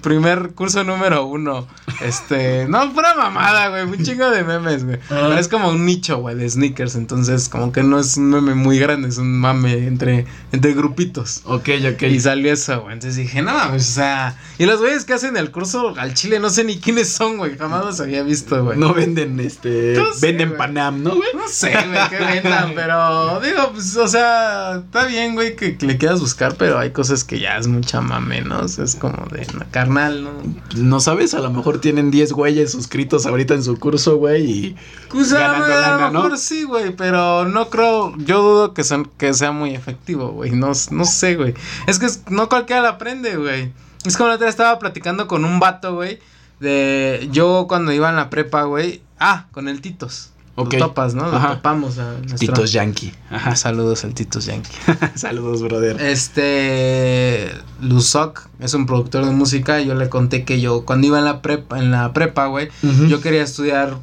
S2: primer curso número uno. Este, no, pura mamada, güey, un chingo de memes, güey. Pero es como un nicho, güey, de sneakers, entonces como que no es un meme muy grande, es un mame entre, entre grupitos.
S1: Ok, ok.
S2: Y salió eso, güey. Entonces dije, no mames, o sea. Y los güeyes que hacen el curso al chile no sé ni quiénes son, güey. Jamás los había visto, güey.
S1: No venden, este.
S2: No sé,
S1: venden
S2: güey.
S1: Panam, ¿no, güey?
S2: No sé, güey, qué vendan, pero digo, pues, o sea, está bien, güey, que, que le quieras buscar, pero hay cosas que ya es mucha mame, ¿no? O sea, es como de no, carnal, ¿no?
S1: No sabes, a lo mejor tienen 10 güeyes suscritos ahorita en su curso, güey, y
S2: sea,
S1: Ganando
S2: a
S1: lana,
S2: lo
S1: ¿no?
S2: mejor sí, güey, pero no creo, yo dudo que, son, que sea muy efectivo, güey, no, no sé, güey. Es que no cualquiera la aprende, güey. Es como la otra estaba platicando con un vato, güey, de yo cuando iba en la prepa, güey, ah, con el Titos.
S1: Ok.
S2: Lo topas, ¿no? Lo
S1: Ajá.
S2: topamos a nuestro...
S1: Titos Yankee.
S2: Ajá, saludos al Titos Yankee.
S1: Saludos, brother.
S2: Este Luzoc es un productor de música. Yo le conté que yo cuando iba en la prepa, en la prepa, güey, yo quería estudiar,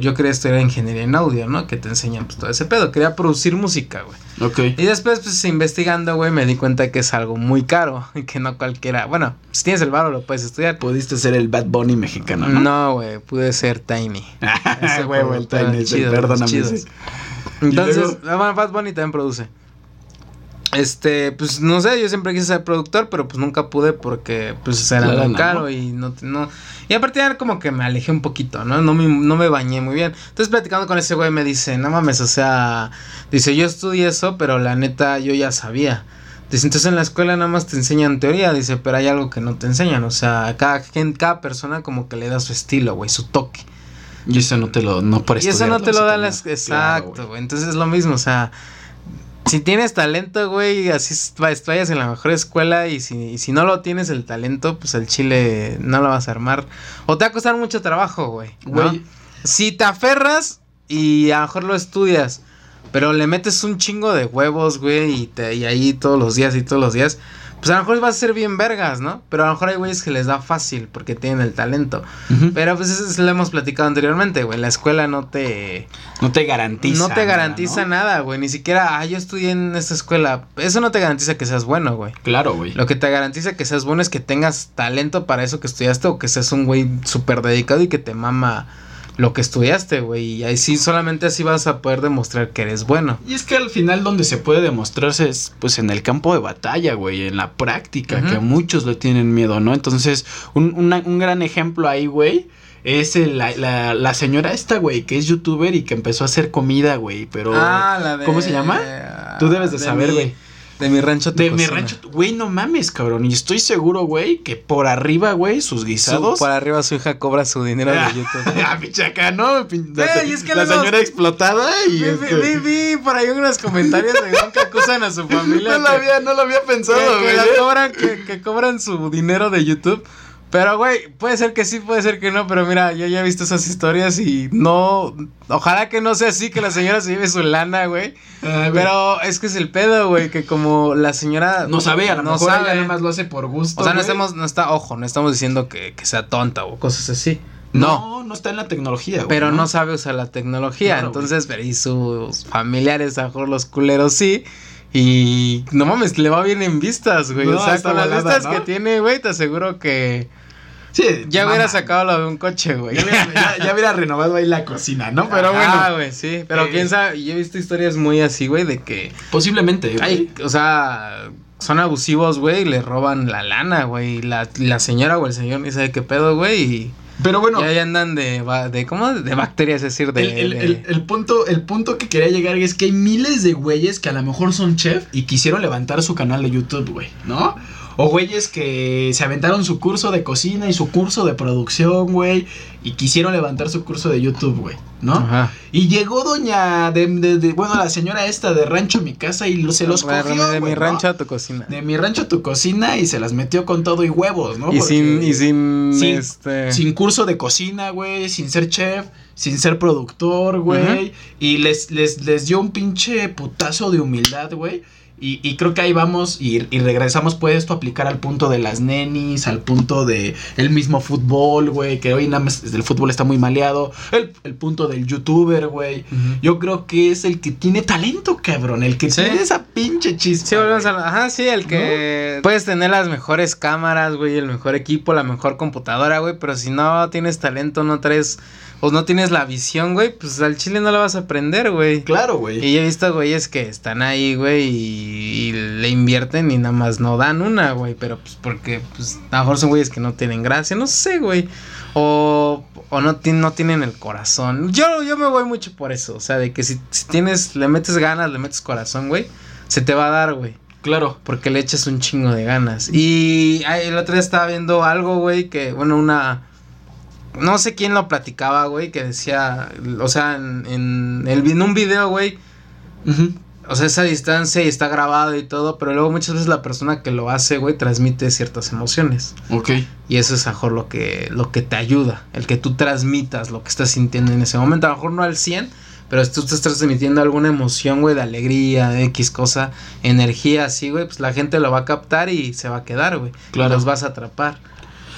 S2: yo quería estudiar ingeniería en audio, ¿no? Que te enseñan pues todo ese pedo. Quería producir música, güey.
S1: Ok.
S2: Y después, pues investigando, güey, me di cuenta que es algo muy caro y que no cualquiera. Bueno, si tienes el varo lo puedes estudiar.
S1: Pudiste ser el Bad Bunny mexicano, ¿no?
S2: No, güey, pude ser Tiny. Ese
S1: huevo, el Tiny,
S2: chido,
S1: perdóname. sí.
S2: Entonces,
S1: luego?
S2: Bad Bunny también produce. Este, pues no sé, yo siempre quise ser productor, pero pues nunca pude porque pues era muy caro
S1: ¿no?
S2: y no, no. Y aparte ya como que me alejé un poquito, ¿no? No me, no me bañé muy bien. Entonces platicando con ese güey me dice, no mames, o sea, dice, yo estudié eso, pero la neta yo ya sabía. Dice, entonces en la escuela nada más te enseñan teoría, dice, pero hay algo que no te enseñan, o sea, cada, cada persona como que le da su estilo, güey, su toque.
S1: Y eso no te lo, no por
S2: Y eso no te lo da
S1: se
S2: las...
S1: te-
S2: Exacto,
S1: Claro,
S2: güey. Entonces es lo mismo, o sea... Si tienes talento, güey, así vayas en la mejor escuela y si, y si no lo tienes el talento, pues el chile no lo vas a armar. O te va a costar mucho trabajo, güey. ¿no?
S1: Güey.
S2: Si te aferras y a lo mejor lo estudias, pero le metes un chingo de huevos, güey, y, te, y ahí todos los días y todos los días, pues a lo mejor vas a ser bien vergas, ¿no? Pero a lo mejor hay güeyes que les da fácil porque tienen el talento. Pero pues eso es- lo hemos platicado anteriormente, güey. La escuela no te...
S1: No te garantiza.
S2: no te
S1: nada,
S2: garantiza
S1: ¿no?
S2: nada, güey. Ni siquiera, ah, yo estudié en esta escuela. Eso no te garantiza que seas bueno, güey.
S1: Claro, güey.
S2: Lo que te garantiza que seas bueno es que tengas talento para eso que estudiaste o que seas un güey súper dedicado y que te mama lo que estudiaste, güey. Y ahí sí, solamente así vas a poder demostrar que eres bueno.
S1: Y es que al final donde se puede demostrarse es pues en el campo de batalla, güey, en la práctica,
S2: Ujú.
S1: que muchos le tienen miedo, ¿no? Entonces, un, una- un gran ejemplo ahí, güey, es el- la, la, la señora esta, güey, que es youtuber y que empezó a hacer comida, güey, pero...
S2: Ah, la de...
S1: ¿cómo se llama? Tú debes de saber,
S2: mi-
S1: güey.
S2: De mi rancho te
S1: De mi rancho, güey, no mames, cabrón. Y estoy seguro, güey, que por arriba, güey, sus
S2: Su-
S1: guisados...
S2: por arriba su hija cobra su dinero de YouTube.
S1: ah, pinche acá, ¿no? La,
S2: Güey, es que
S1: la
S2: luego-
S1: señora explotada y...
S2: Vi,
S1: este-
S2: vi, vi por ahí unos comentarios de que acusan a su familia.
S1: No lo había, no lo había pensado,
S2: que, que
S1: güey. ¿eh?
S2: cobran, que, que cobran su dinero de YouTube. Pero, güey, puede ser que sí, puede ser que no. Pero mira, yo ya he visto esas historias y no. Ojalá que no sea así, que la señora se lleve su lana, güey.
S1: Ah.
S2: Pero es que es el pedo, güey, que como la señora.
S1: No sabe, a lo
S2: no
S1: mejor
S2: sabe.
S1: ella nada más lo hace por gusto.
S2: O sea, no estamos, no está, ojo, no estamos diciendo que, que sea tonta o cosas así. No.
S1: No, no está en la tecnología, güey.
S2: Pero no sabe usar la tecnología.
S1: Claro,
S2: entonces, pero y sus familiares, a lo mejor los culeros sí. Y no mames, le va bien en vistas, güey.
S1: No,
S2: o sea, con las vistas
S1: ¿no?
S2: que tiene, güey, te aseguro que
S1: Sí,
S2: ya
S1: mamá.
S2: hubiera sacado lo de un coche, güey.
S1: Ya hubiera, ya- ya hubiera renovado ahí la cocina, ¿no? Pero
S2: Ah,
S1: bueno.
S2: güey, sí. Pero
S1: Eh.
S2: quién sabe, yo he visto historias muy así, güey, de que.
S1: Posiblemente, güey.
S2: Ay, o sea, son abusivos, güey, y le roban la lana, güey. y La, la señora o el señor ni sabe qué pedo, güey. Y
S1: Pero bueno,
S2: ya, andan de, de. ¿Cómo? De bacterias, es decir, de.
S1: el, el-
S2: de-
S1: el- el punto, el punto que quería llegar es que hay miles de güeyes que a lo mejor son chef y quisieron levantar su canal de YouTube, güey, ¿no? O güeyes que se aventaron su curso de cocina y su curso de producción, güey. Y quisieron levantar su curso de YouTube, güey. ¿No?
S2: Ajá.
S1: Y llegó doña, de, de- de- bueno, la señora esta de Rancho Mi Casa y lo- se los
S2: De-
S1: cogió,
S2: de mi rancho a tu cocina.
S1: De mi rancho a tu cocina y se las metió con todo y huevos, ¿no?
S2: y,
S1: Porque-
S2: sin, y sin,
S1: sin-
S2: este...
S1: sin curso de cocina, güey, sin ser chef, sin ser productor, güey. Y les, les, les dio un pinche putazo de humildad, güey. Y, y creo que ahí vamos y, y regresamos, puede esto aplicar al punto de las nenis, al punto de el mismo fútbol, güey, que hoy nada más el fútbol está muy maleado, el, el punto del youtuber, güey. Yo creo que es el que tiene talento, cabrón, el que
S2: Sí.
S1: tiene esa pinche chispa.
S2: Sí, volvemos a la- Ajá, sí, el que... Puedes tener las mejores cámaras, güey, el mejor equipo, la mejor computadora, güey, pero si no tienes talento, no traes... O no tienes la visión, güey, pues al chile no la vas a aprender, güey.
S1: Claro, güey.
S2: Y yo he visto güeyes que están ahí, güey, y, y le invierten y nada más no dan una, güey. Pero pues porque, pues, a lo mejor son güeyes que no tienen gracia, no sé, güey. O, o no, no tienen el corazón. Yo, yo me voy mucho por eso. O sea, de que si, si tienes, le metes ganas, le metes corazón, güey, se te va a dar, güey.
S1: Claro.
S2: Porque le echas un chingo de ganas. Y el otro día estaba viendo algo, güey, que, bueno, una... No sé quién lo platicaba, güey, que decía, o sea, en, en, el, en un video, güey,
S1: Ujú.
S2: O sea, esa distancia y está grabado y todo, pero luego muchas veces la persona que lo hace, güey, transmite ciertas emociones.
S1: Ok.
S2: Y eso es a lo mejor lo que, lo que te ayuda, el que tú transmitas lo que estás sintiendo en ese momento. A lo mejor no al 100, pero si tú estás transmitiendo alguna emoción, güey, de alegría, de X cosa, energía así, güey, pues la gente lo va a captar y se va a quedar, güey.
S1: Claro.
S2: Los vas a atrapar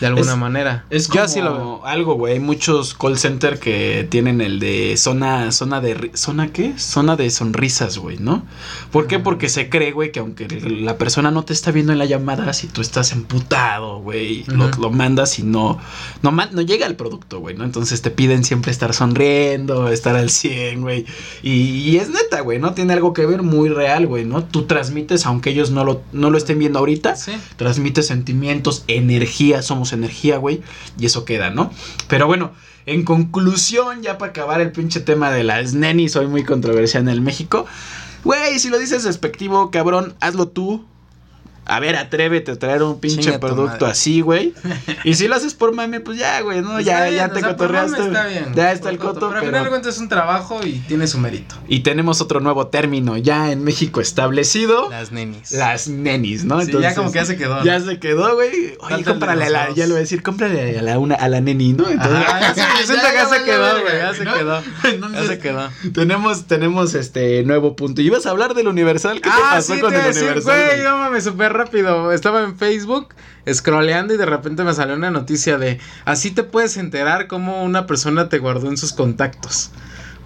S2: de alguna
S1: Es-
S2: manera.
S1: Es
S2: Yo
S1: como
S2: así lo veo.
S1: algo, güey. Hay muchos call center que tienen el de zona, zona de, zona qué? Zona de sonrisas, güey, ¿no? ¿Por qué? Porque se cree, güey, que aunque la persona no te está viendo en la llamada, si tú estás emputado, güey, lo, lo mandas y no, no, no llega el producto, güey, ¿no? Entonces te piden siempre estar sonriendo, estar al 100, güey. Y, y es neta, güey, ¿no? Tiene algo que ver muy real, güey, ¿no? Tú transmites, aunque ellos no lo, no lo estén viendo ahorita,
S2: Sí.
S1: transmite sentimientos, energía, somos energía, güey, y eso queda, ¿no? Pero bueno, en conclusión, ya para acabar el pinche tema de las nenis, soy muy controversial en el México. Güey, si lo dices despectivo, cabrón, hazlo tú. A ver, atrévete a traer un pinche
S2: Chinga
S1: producto así, güey. Y si lo haces por mame, pues ya, güey, ¿no?
S2: Está
S1: ya,
S2: bien,
S1: ya
S2: o
S1: te
S2: por
S1: cotorreaste.
S2: mame Está bien.
S1: Ya está el coto,
S2: Pero al final de cuentas es un trabajo y tiene su mérito.
S1: Y tenemos otro nuevo término ya en México establecido.
S2: Las nenis.
S1: Las nenis, ¿no?
S2: Sí, ya como que ya se quedó. ¿no?
S1: Ya se quedó, güey. Oye, cómprale a la, ya le voy a decir, cómprale a la, una, a la neni, ¿no? Entonces,
S2: Ajá, ya se- ya quedó, güey, ya se
S1: ¿no?
S2: quedó.
S1: Entonces,
S2: Ya se quedó.
S1: Tenemos, tenemos este nuevo punto. ¿Y ibas a hablar del Universal? ¿Qué te pasó
S2: Ah, sí,
S1: con el Universal?
S2: güey,
S1: güey?
S2: no mames, súper rápido. Estaba en Facebook scrolleando y de repente me salió una noticia de así te puedes enterar cómo una persona te guardó en sus contactos.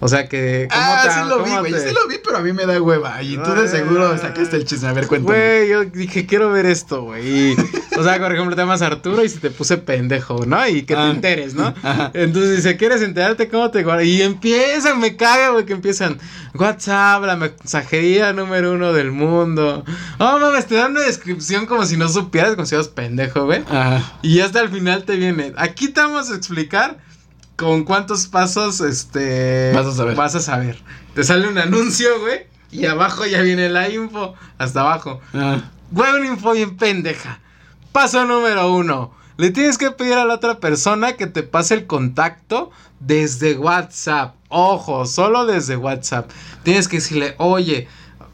S2: O sea que
S1: Ah,
S2: te-
S1: sí lo vi, güey.
S2: te-
S1: Sí lo vi, pero a mí me da hueva. Y tú de
S2: Ah.
S1: seguro sacaste el chisme. A ver, cuéntame.
S2: Güey, yo dije, quiero ver esto, güey. O sea, por ejemplo, te llamas Arturo y si te puse pendejo, ¿no? Y que
S1: Ah.
S2: te enteres, ¿no?
S1: Ajá.
S2: Entonces dice, ¿quieres enterarte cómo te guardas? Y empiezan, me caga, güey, que empiezan. WhatsApp, la mensajería número uno del mundo. Oh, mames, te dan una descripción como si no supieras, como si fueras pendejo, güey.
S1: Ajá.
S2: Y hasta el final te viene. Aquí te vamos a explicar con cuántos pasos este
S1: Vas a saber.
S2: Vas a saber. Te sale un anuncio, güey. Y abajo ya viene la info. Hasta abajo.
S1: Ajá.
S2: Güey, una info bien pendeja. Paso número uno. Le tienes que pedir a la otra persona que te pase el contacto desde WhatsApp. Ojo, solo desde WhatsApp. Tienes que decirle, oye,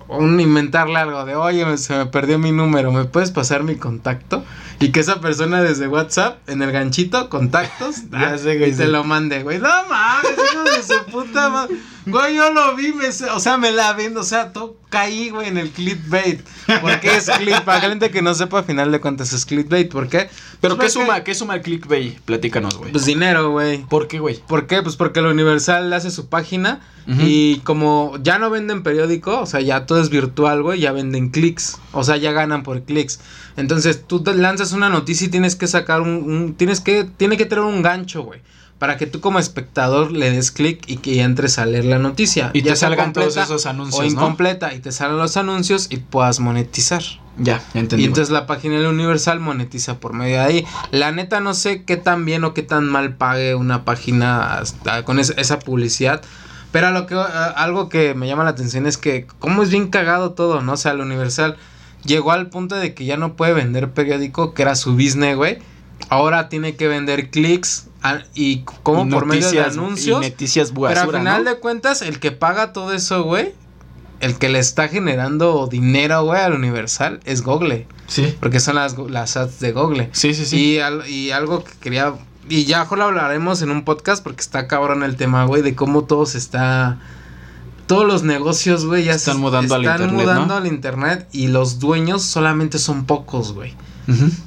S2: un inventarle algo de, oye, me- se me perdió mi número, ¿me puedes pasar mi contacto? Y que esa persona desde WhatsApp, en el ganchito, contactos,
S1: Ya sé, güey,
S2: y te lo mande, güey. No mames, hijo de su puta madre. Güey, yo lo vi, me, sé- o sea, me la vendo, o sea, todo caí, güey, en el clickbait. ¿Por qué es clickbait? Para la gente que no sepa, a final de cuentas es clickbait. ¿Por qué?
S1: Pero
S2: Pues
S1: ¿qué
S2: porque-
S1: suma, qué suma el clickbait? Platícanos, güey.
S2: Pues dinero, güey.
S1: ¿Por qué, güey?
S2: ¿Por qué? Pues porque la Universal hace su página y como ya no venden periódico, o sea, ya todo es virtual, güey, ya venden clics, o sea, ya ganan por clics. Entonces, tú te lanzas una noticia y tienes que sacar un, un- tienes que tiene que tener un gancho, güey, para que tú como espectador le des clic y que entres a leer la noticia.
S1: Y
S2: ya
S1: te salgan todos esos anuncios,
S2: o
S1: ¿no?
S2: incompleta y te salen los anuncios y puedas monetizar.
S1: Ya, entendí.
S2: Y entonces la página de la Universal monetiza por medio de ahí. La neta no sé qué tan bien o qué tan mal pague una página hasta con es- esa publicidad. Pero a lo que algo que me llama la atención es que cómo es bien cagado todo, ¿no? O sea, la Universal llegó al punto de que ya no puede vender periódico, que era su business, güey. Ahora tiene que vender clics y como por medio de anuncios.
S1: Y noticias
S2: Pero al final
S1: ¿no?
S2: de cuentas, el que paga todo eso, güey, el que le está generando dinero, güey, al Universal es Google.
S1: Sí.
S2: Porque son las, las ads de Google.
S1: Sí, sí, sí.
S2: Y, al- y algo que quería. Y ya lo hablaremos en un podcast porque está cabrón el tema, güey, de cómo todo se está. Todos los negocios, güey, ya
S1: Están
S2: se
S1: mudando al
S2: están
S1: internet,
S2: mudando
S1: ¿no?
S2: al internet y los dueños solamente son pocos, güey.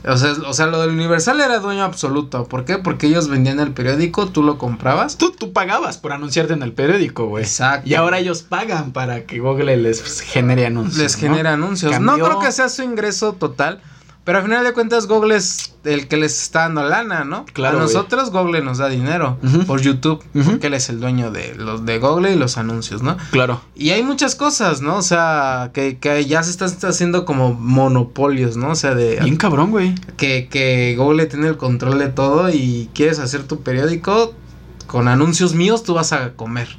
S2: O sea, o sea, lo del Universal era dueño absoluto. ¿Por qué? Porque ellos vendían el periódico, tú lo comprabas.
S1: Tú, tú pagabas por anunciarte en el periódico, güey.
S2: Exacto.
S1: Y ahora ellos pagan para que Google les genere anuncios.
S2: les
S1: ¿no?
S2: genera anuncios. No creo que sea su ingreso total, pero al final de cuentas Google es el que les está dando lana, ¿no?
S1: Claro,
S2: A
S1: güey.
S2: nosotros Google nos da dinero por YouTube, porque él es el dueño de los de Google y los anuncios, ¿no?
S1: Claro.
S2: Y hay muchas cosas, ¿no? O sea, que, que ya se están haciendo como monopolios, ¿no? O sea, de
S1: Bien cabrón, güey.
S2: que, que Google tiene el control de todo y quieres hacer tu periódico con anuncios míos, tú vas a comer.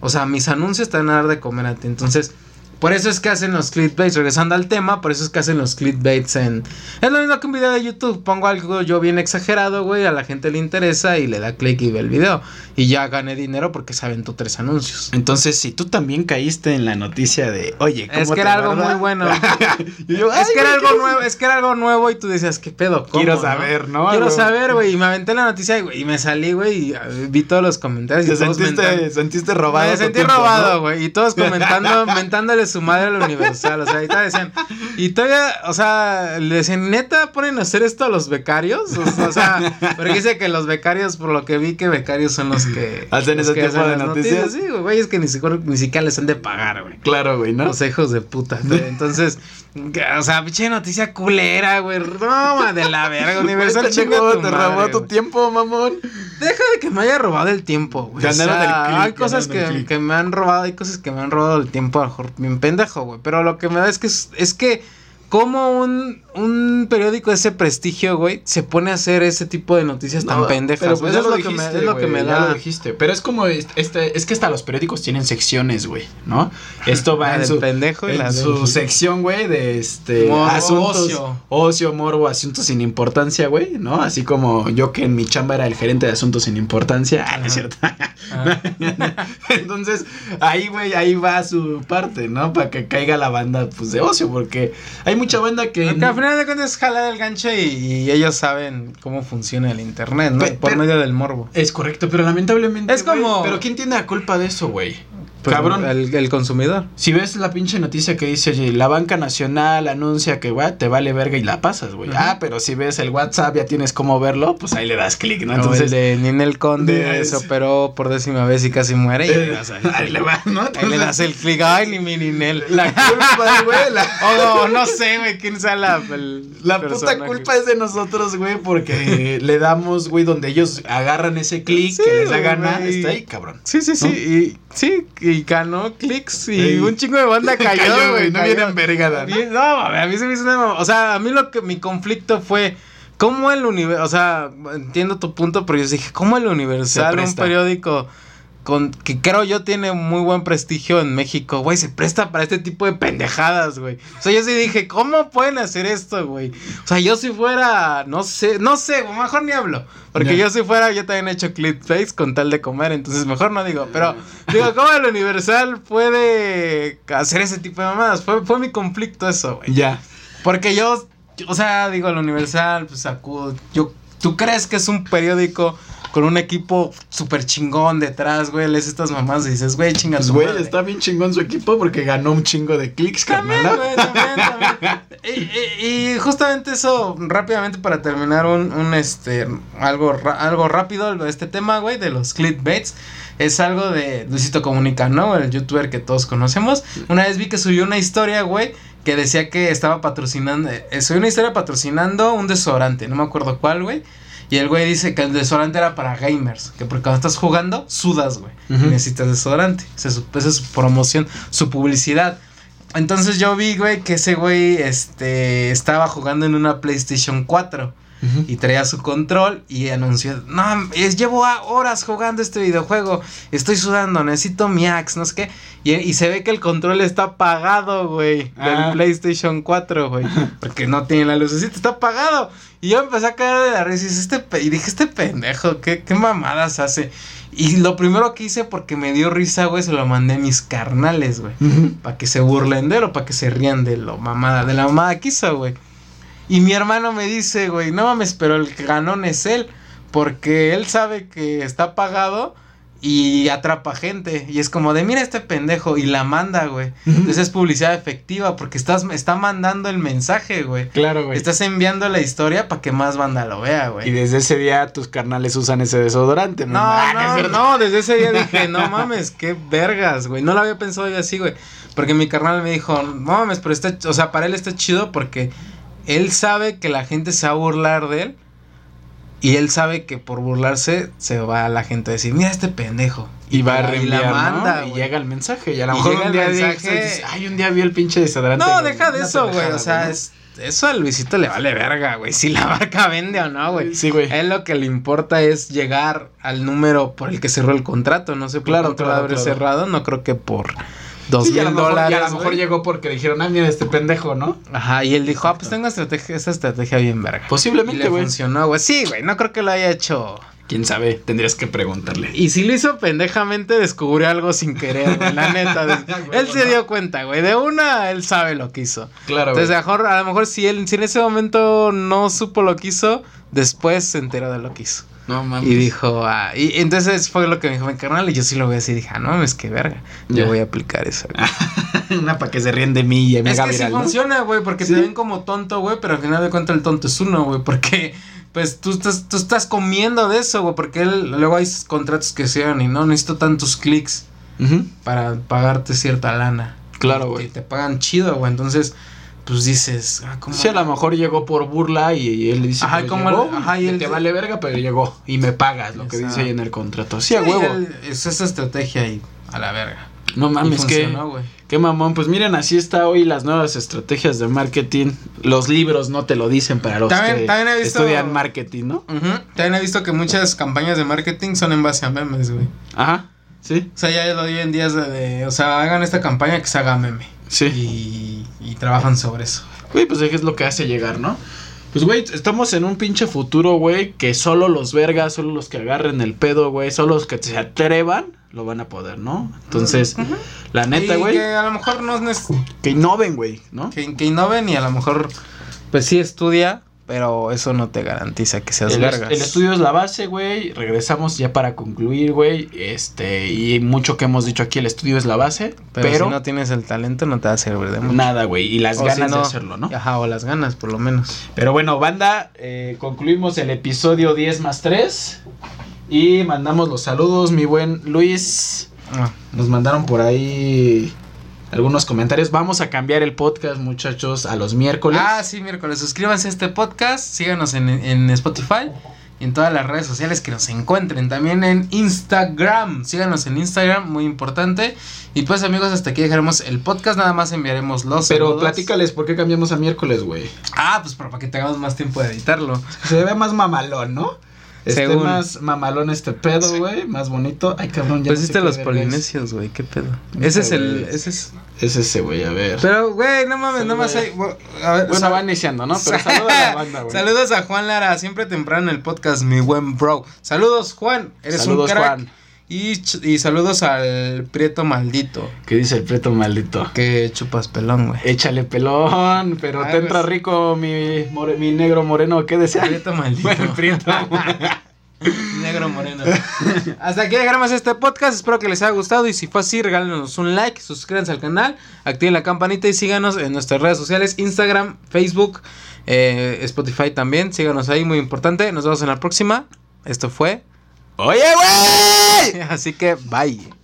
S2: O sea, mis anuncios te van a dar de comer a ti. Entonces, por eso es que hacen los clickbaits. Regresando al tema, por eso es que hacen los clickbaits en. Es lo mismo que un video de YouTube. Pongo algo yo bien exagerado, güey. A la gente le interesa y le da click y ve el video. Y ya gané dinero porque se aventó tres anuncios.
S1: Entonces, si tú también caíste en la noticia de, oye, ¿cómo
S2: Es que
S1: te
S2: era algo muy bueno.
S1: Yo,
S2: es
S1: "Ay,
S2: que era algo
S1: ¿qué
S2: nuevo, es que era algo nuevo y tú decías, ¿qué pedo? ¿Cómo,
S1: Quiero saber, ¿no?
S2: Quiero
S1: Algo-
S2: saber, güey. Y me aventé la noticia, güey. Y me salí, güey. Y ah, vi todos los comentarios.
S1: Te
S2: y todos
S1: sentiste,
S2: mentan-
S1: sentiste robado.
S2: Me sentí
S1: tiempo,
S2: robado,
S1: ¿no?
S2: güey. Y todos comentando, mentándole su madre al Universal. O sea, todavía decían. Y todavía, o sea, le decían, neta, ponen a hacer esto a los becarios. O, sea, porque dice que los becarios, por lo que vi, que becarios son los que.
S1: ¿Hacen
S2: los
S1: ese
S2: que
S1: tipo
S2: hacen
S1: de
S2: las
S1: noticias?
S2: Sí, güey, es que ni siquiera, ni siquiera les han de pagar, güey.
S1: Claro, güey, ¿no?
S2: Los hijos de puta. güey. Entonces, o sea, pinche noticia culera, güey. No, ma, de la verga. Universal tu
S1: te
S2: madre,
S1: robó tu tiempo, mamón.
S2: Deja de que me haya robado el tiempo, güey. O sea,
S1: el click,
S2: hay cosas que, que me han robado, hay cosas que me han robado el tiempo, a lo mejor bien pendejo, güey. Pero lo que me da es que es, es que como un, un periódico de ese prestigio, güey, se pone a hacer ese tipo de noticias tan pendejas.
S1: pero pues ya
S2: Eso
S1: lo
S2: es lo que me, es lo que
S1: güey,
S2: me
S1: ya
S2: da.
S1: lo dijiste. Pero es como, est- este, es que hasta los periódicos tienen secciones, güey, ¿no? Esto va
S2: La
S1: en su,
S2: pendejo y
S1: en
S2: la
S1: su sección, güey, de este
S2: Morbo,
S1: asuntos,
S2: ocio.
S1: ocio, morbo, asuntos sin importancia, güey, ¿no? Así como yo que en mi chamba era el gerente de asuntos sin importancia, ah, no es cierto.
S2: Ah.
S1: Entonces, ahí, güey, ahí va su parte, ¿no? Para que caiga la banda, pues, de ocio, porque hay mucha banda que...
S2: Porque al final de cuentas es jalar el gancho y, y ellos saben cómo funciona el internet, ¿no?
S1: Pe-
S2: Por medio del morbo.
S1: Es correcto, pero lamentablemente.
S2: Es como-
S1: Pero ¿quién tiene la culpa de eso, güey? Cabrón.
S2: El, el consumidor.
S1: Si ves la pinche noticia que dice oye, la banca nacional anuncia que güey, te vale verga y la pasas, güey. Ah, pero si ves el WhatsApp ya tienes cómo verlo, pues ahí le das clic, ¿no?
S2: Entonces,
S1: Entonces,
S2: el de Ninel Conde
S1: de-
S2: se operó por décima vez y casi muere. Y
S1: eh,
S2: le das ahí.
S1: ahí le va, ¿no?
S2: Ahí le
S1: Entonces,
S2: das el clic, ay, ni mi Ninel.
S1: La culpa, güey, la,
S2: O no, no sé, güey, quién sea la. el
S1: la puta culpa es de nosotros, güey, porque le damos, güey, donde ellos agarran ese clic
S2: Sí,
S1: que les da gana, está ahí, cabrón.
S2: Sí, sí, sí.
S1: ¿No?
S2: Y, sí, y ganó clics y
S1: Ey.
S2: un chingo de banda cayó, güey.
S1: no viene envergada, ¿no?
S2: No, a mí se me hizo una. O sea, a mí lo que mi conflicto fue. ¿Cómo el universo? O sea, entiendo tu punto, pero yo dije, ¿cómo el Universal, un periódico con que creo yo tiene muy buen prestigio en México, güey, se presta para este tipo de pendejadas, güey? O sea, yo sí dije, ¿cómo pueden hacer esto, güey? O sea, yo si fuera, no sé, no sé, mejor ni hablo. Porque yo si fuera, yo también he hecho clickbait con tal de comer, entonces mejor no digo. Pero digo, ¿cómo el Universal puede hacer ese tipo de mamadas? Fue, fue mi conflicto eso, güey.
S1: Ya.
S2: Porque yo, o sea, digo, el Universal, pues acudo. Yo, ¿Tú crees que es un periódico con un equipo súper chingón detrás, güey? Lees estas mamás y dices, güey, chinga
S1: Pues, güey,
S2: madre.
S1: está bien chingón su equipo porque ganó un chingo de clics,
S2: También, güey, también, también. Y, y- y justamente eso, rápidamente para terminar un, un este, algo, algo rápido de este tema, güey, de los clickbaits. Es algo de Luisito Comunica, ¿no? El youtuber que todos conocemos. Una vez vi que subió una historia, güey, que decía que estaba patrocinando, eh, subió una historia patrocinando un desodorante, no me acuerdo cuál, güey. Y el güey dice que el desodorante era para gamers, que porque cuando estás jugando, sudas, güey. Y necesitas desodorante. Esa es, su, esa es su promoción, su publicidad. Entonces yo vi, güey, que ese güey, este, estaba jugando en una PlayStation 4. Y traía su control y anunció, no, es, llevo horas jugando este videojuego, estoy sudando, necesito mi axe, no sé qué. Y, se ve que el control está apagado, güey, del
S1: Ah.
S2: PlayStation 4, güey, porque no tiene la lucecita, está apagado. Y yo empecé a caer de la risa y, dije, este, y dije, este pendejo, ¿qué, qué mamadas hace? Y lo primero que hice porque me dio risa, güey, se lo mandé a mis carnales, güey. Para que se burlen de él o para que se rían de lo mamada, de la mamada que hizo, güey. Y mi hermano me dice, güey, no mames, pero el ganón es él. Porque él sabe que está apagado y atrapa gente. Y es como de, mira este pendejo. Y la manda, güey. Entonces es publicidad efectiva porque estás, está mandando el mensaje, güey.
S1: Claro, güey.
S2: Estás enviando la historia para que más banda lo vea,
S1: Y
S2: güey.
S1: desde ese día tus carnales usan ese desodorante.
S2: No,
S1: Ah, es
S2: no, no, desde ese día dije, no mames, qué vergas, güey. No lo había pensado yo así, güey. Porque mi carnal me dijo, no mames, pero está, o sea, para él está chido porque él sabe que la gente se va a burlar de él. Y él sabe que por burlarse se va a la gente a decir, mira este pendejo.
S1: Y va a reenviar,
S2: la manda,
S1: ¿no? Y llega el mensaje. Y a lo
S2: Y
S1: mejor un día
S2: mensaje-
S1: dices, ay, un día vi el pinche desodorante.
S2: No, deja de eso, güey. O sea,
S1: ¿no?
S2: es, eso a Luisito le vale verga, güey. Si la marca vende o no, güey.
S1: Sí, güey.
S2: Él lo que le importa es llegar al número por el que cerró el contrato. No sé por
S1: Claro,
S2: lo
S1: claro, claro.
S2: cerrado. No creo que por dos mil
S1: lo mejor, y
S2: dólares.
S1: a lo mejor llegó porque dijeron, ah, mira este pendejo, ¿no?
S2: Ajá, y él dijo, ah, pues tengo estrategia, esa estrategia bien verga. Y
S1: Posiblemente,
S2: le
S1: güey.
S2: funcionó, güey. Sí, güey, no creo que lo haya hecho.
S1: Quién sabe, tendrías que preguntarle.
S2: Y si lo hizo pendejamente, descubrió algo sin querer, güey, la neta. des- él se dio cuenta, güey. De una, él sabe lo que hizo.
S1: Claro,
S2: Entonces,
S1: güey.
S2: a, mejor, a lo mejor si él si en ese momento no supo lo que hizo, después se enteró de lo que hizo.
S1: No mames.
S2: Y dijo, ah, y entonces fue lo que me dijo mi carnal y yo sí lo voy a decir. Dije, ah, no mames, qué verga. Yo
S1: Ya.
S2: voy a aplicar eso. güey.
S1: Una para que se ríen de mí y me
S2: es
S1: haga
S2: que
S1: viral,
S2: sí
S1: ¿no?
S2: funciona, güey, porque
S1: Sí.
S2: te ven como tonto, güey, pero al final de cuentas el tonto es uno, güey, porque pues tú estás, tú estás comiendo de eso, güey, porque él, luego hay contratos que se dan y no necesito tantos clics
S1: Ujú.
S2: para pagarte cierta lana.
S1: Claro,
S2: Y
S1: güey.
S2: te pagan chido, güey, entonces, pues dices, ah, ¿cómo?
S1: Sí, a lo mejor llegó por burla y, y él dice,
S2: Ajá,
S1: pues,
S2: como
S1: llegó,
S2: el- ajá, y él-
S1: te vale verga, pero llegó y me pagas, lo que dice ahí en el contrato. Sí, a huevo.
S2: él- es esa estrategia y a la verga.
S1: No mames,
S2: güey.
S1: qué mamón. Pues miren, así está hoy las nuevas estrategias de marketing. Los libros no te lo dicen para los
S2: También-
S1: que
S2: también he visto-
S1: estudian marketing, ¿no?
S2: Ujú. También he visto que muchas campañas de marketing son en base a memes, güey.
S1: Ajá, sí,
S2: O sea, ya lo di en días de, de- O sea, hagan esta campaña que se haga meme.
S1: Sí.
S2: Y, y trabajan sobre eso.
S1: Güey, pues es lo que hace llegar, ¿no? Pues, güey, estamos en un pinche futuro, güey, que solo los vergas, solo los que agarren el pedo, güey, solo los que se atrevan, lo van a poder, ¿no? Entonces, la neta,
S2: Y
S1: güey,
S2: que
S1: que...
S2: a lo mejor no es. nes-
S1: innoven, güey, ¿no?
S2: Que, que innoven y a lo mejor. Pues sí estudia, pero eso no te garantiza que seas
S1: El,
S2: vergas.
S1: el estudio es la base, güey. Regresamos ya para concluir, güey. Este, y mucho que hemos dicho aquí, el estudio es la base.
S2: Pero,
S1: Pero,
S2: si no tienes el talento, no te va a servir de mucho.
S1: nada, güey. Y las
S2: O
S1: ganas
S2: si no-
S1: de hacerlo, ¿no?
S2: Ajá, o las ganas, por lo menos.
S1: Pero bueno, banda, eh, concluimos el episodio 10 más 3. Y mandamos los saludos, mi buen Luis.
S2: Ah,
S1: Nos mandaron por ahí algunos comentarios. Vamos a cambiar el podcast, muchachos, a los miércoles.
S2: Ah, sí, miércoles. Suscríbanse a este podcast. Síganos en, en Spotify. Y en todas las redes sociales que nos encuentren. También en Instagram. Síganos en Instagram, muy importante. Y pues, amigos, hasta aquí dejaremos el podcast. Nada más enviaremos los
S1: Pero
S2: saludos.
S1: platícales por qué cambiamos a miércoles, güey.
S2: Ah, pues para que tengamos más tiempo de editarlo.
S1: Se ve más mamalón, ¿no? Este
S2: Según.
S1: más mamalón este pedo, güey, más bonito. Ay, cabrón, ya
S2: Pues
S1: no sé
S2: viste
S1: qué
S2: los
S1: verga es.
S2: polinesios, güey, qué pedo. Ese es el.
S1: güey.
S2: Ese es.
S1: Es ese, güey, a ver.
S2: Pero, güey, no mames,
S1: Sí,
S2: nada más
S1: güey.
S2: hay. bu- A ver,
S1: bueno,
S2: sal-
S1: va iniciando, ¿no? Pero saluda a la banda, güey.
S2: Saludos a Juan Lara, siempre temprano en el podcast, mi buen bro. Saludos, Juan, eres
S1: Saludos,
S2: un crack.
S1: Juan.
S2: Y, y saludos al Prieto Maldito,
S1: ¿Qué dice el preto maldito?
S2: que chupas pelón, güey.
S1: Échale pelón, pero
S2: Ay,
S1: te entra
S2: pues.
S1: rico mi, more- mi negro moreno, ¿qué desea?
S2: Prieto Maldito.
S1: Bueno, prieto.
S2: Negro moreno. Hasta aquí dejamos este podcast. Espero que les haya gustado. Y si fue así, regálenos un like, suscríbanse al canal, activen la campanita y síganos en nuestras redes sociales: Instagram, Facebook, eh, Spotify también. Síganos ahí, muy importante. Nos vemos en la próxima. Esto fue.
S1: Oye, güey.
S2: Así que, bye.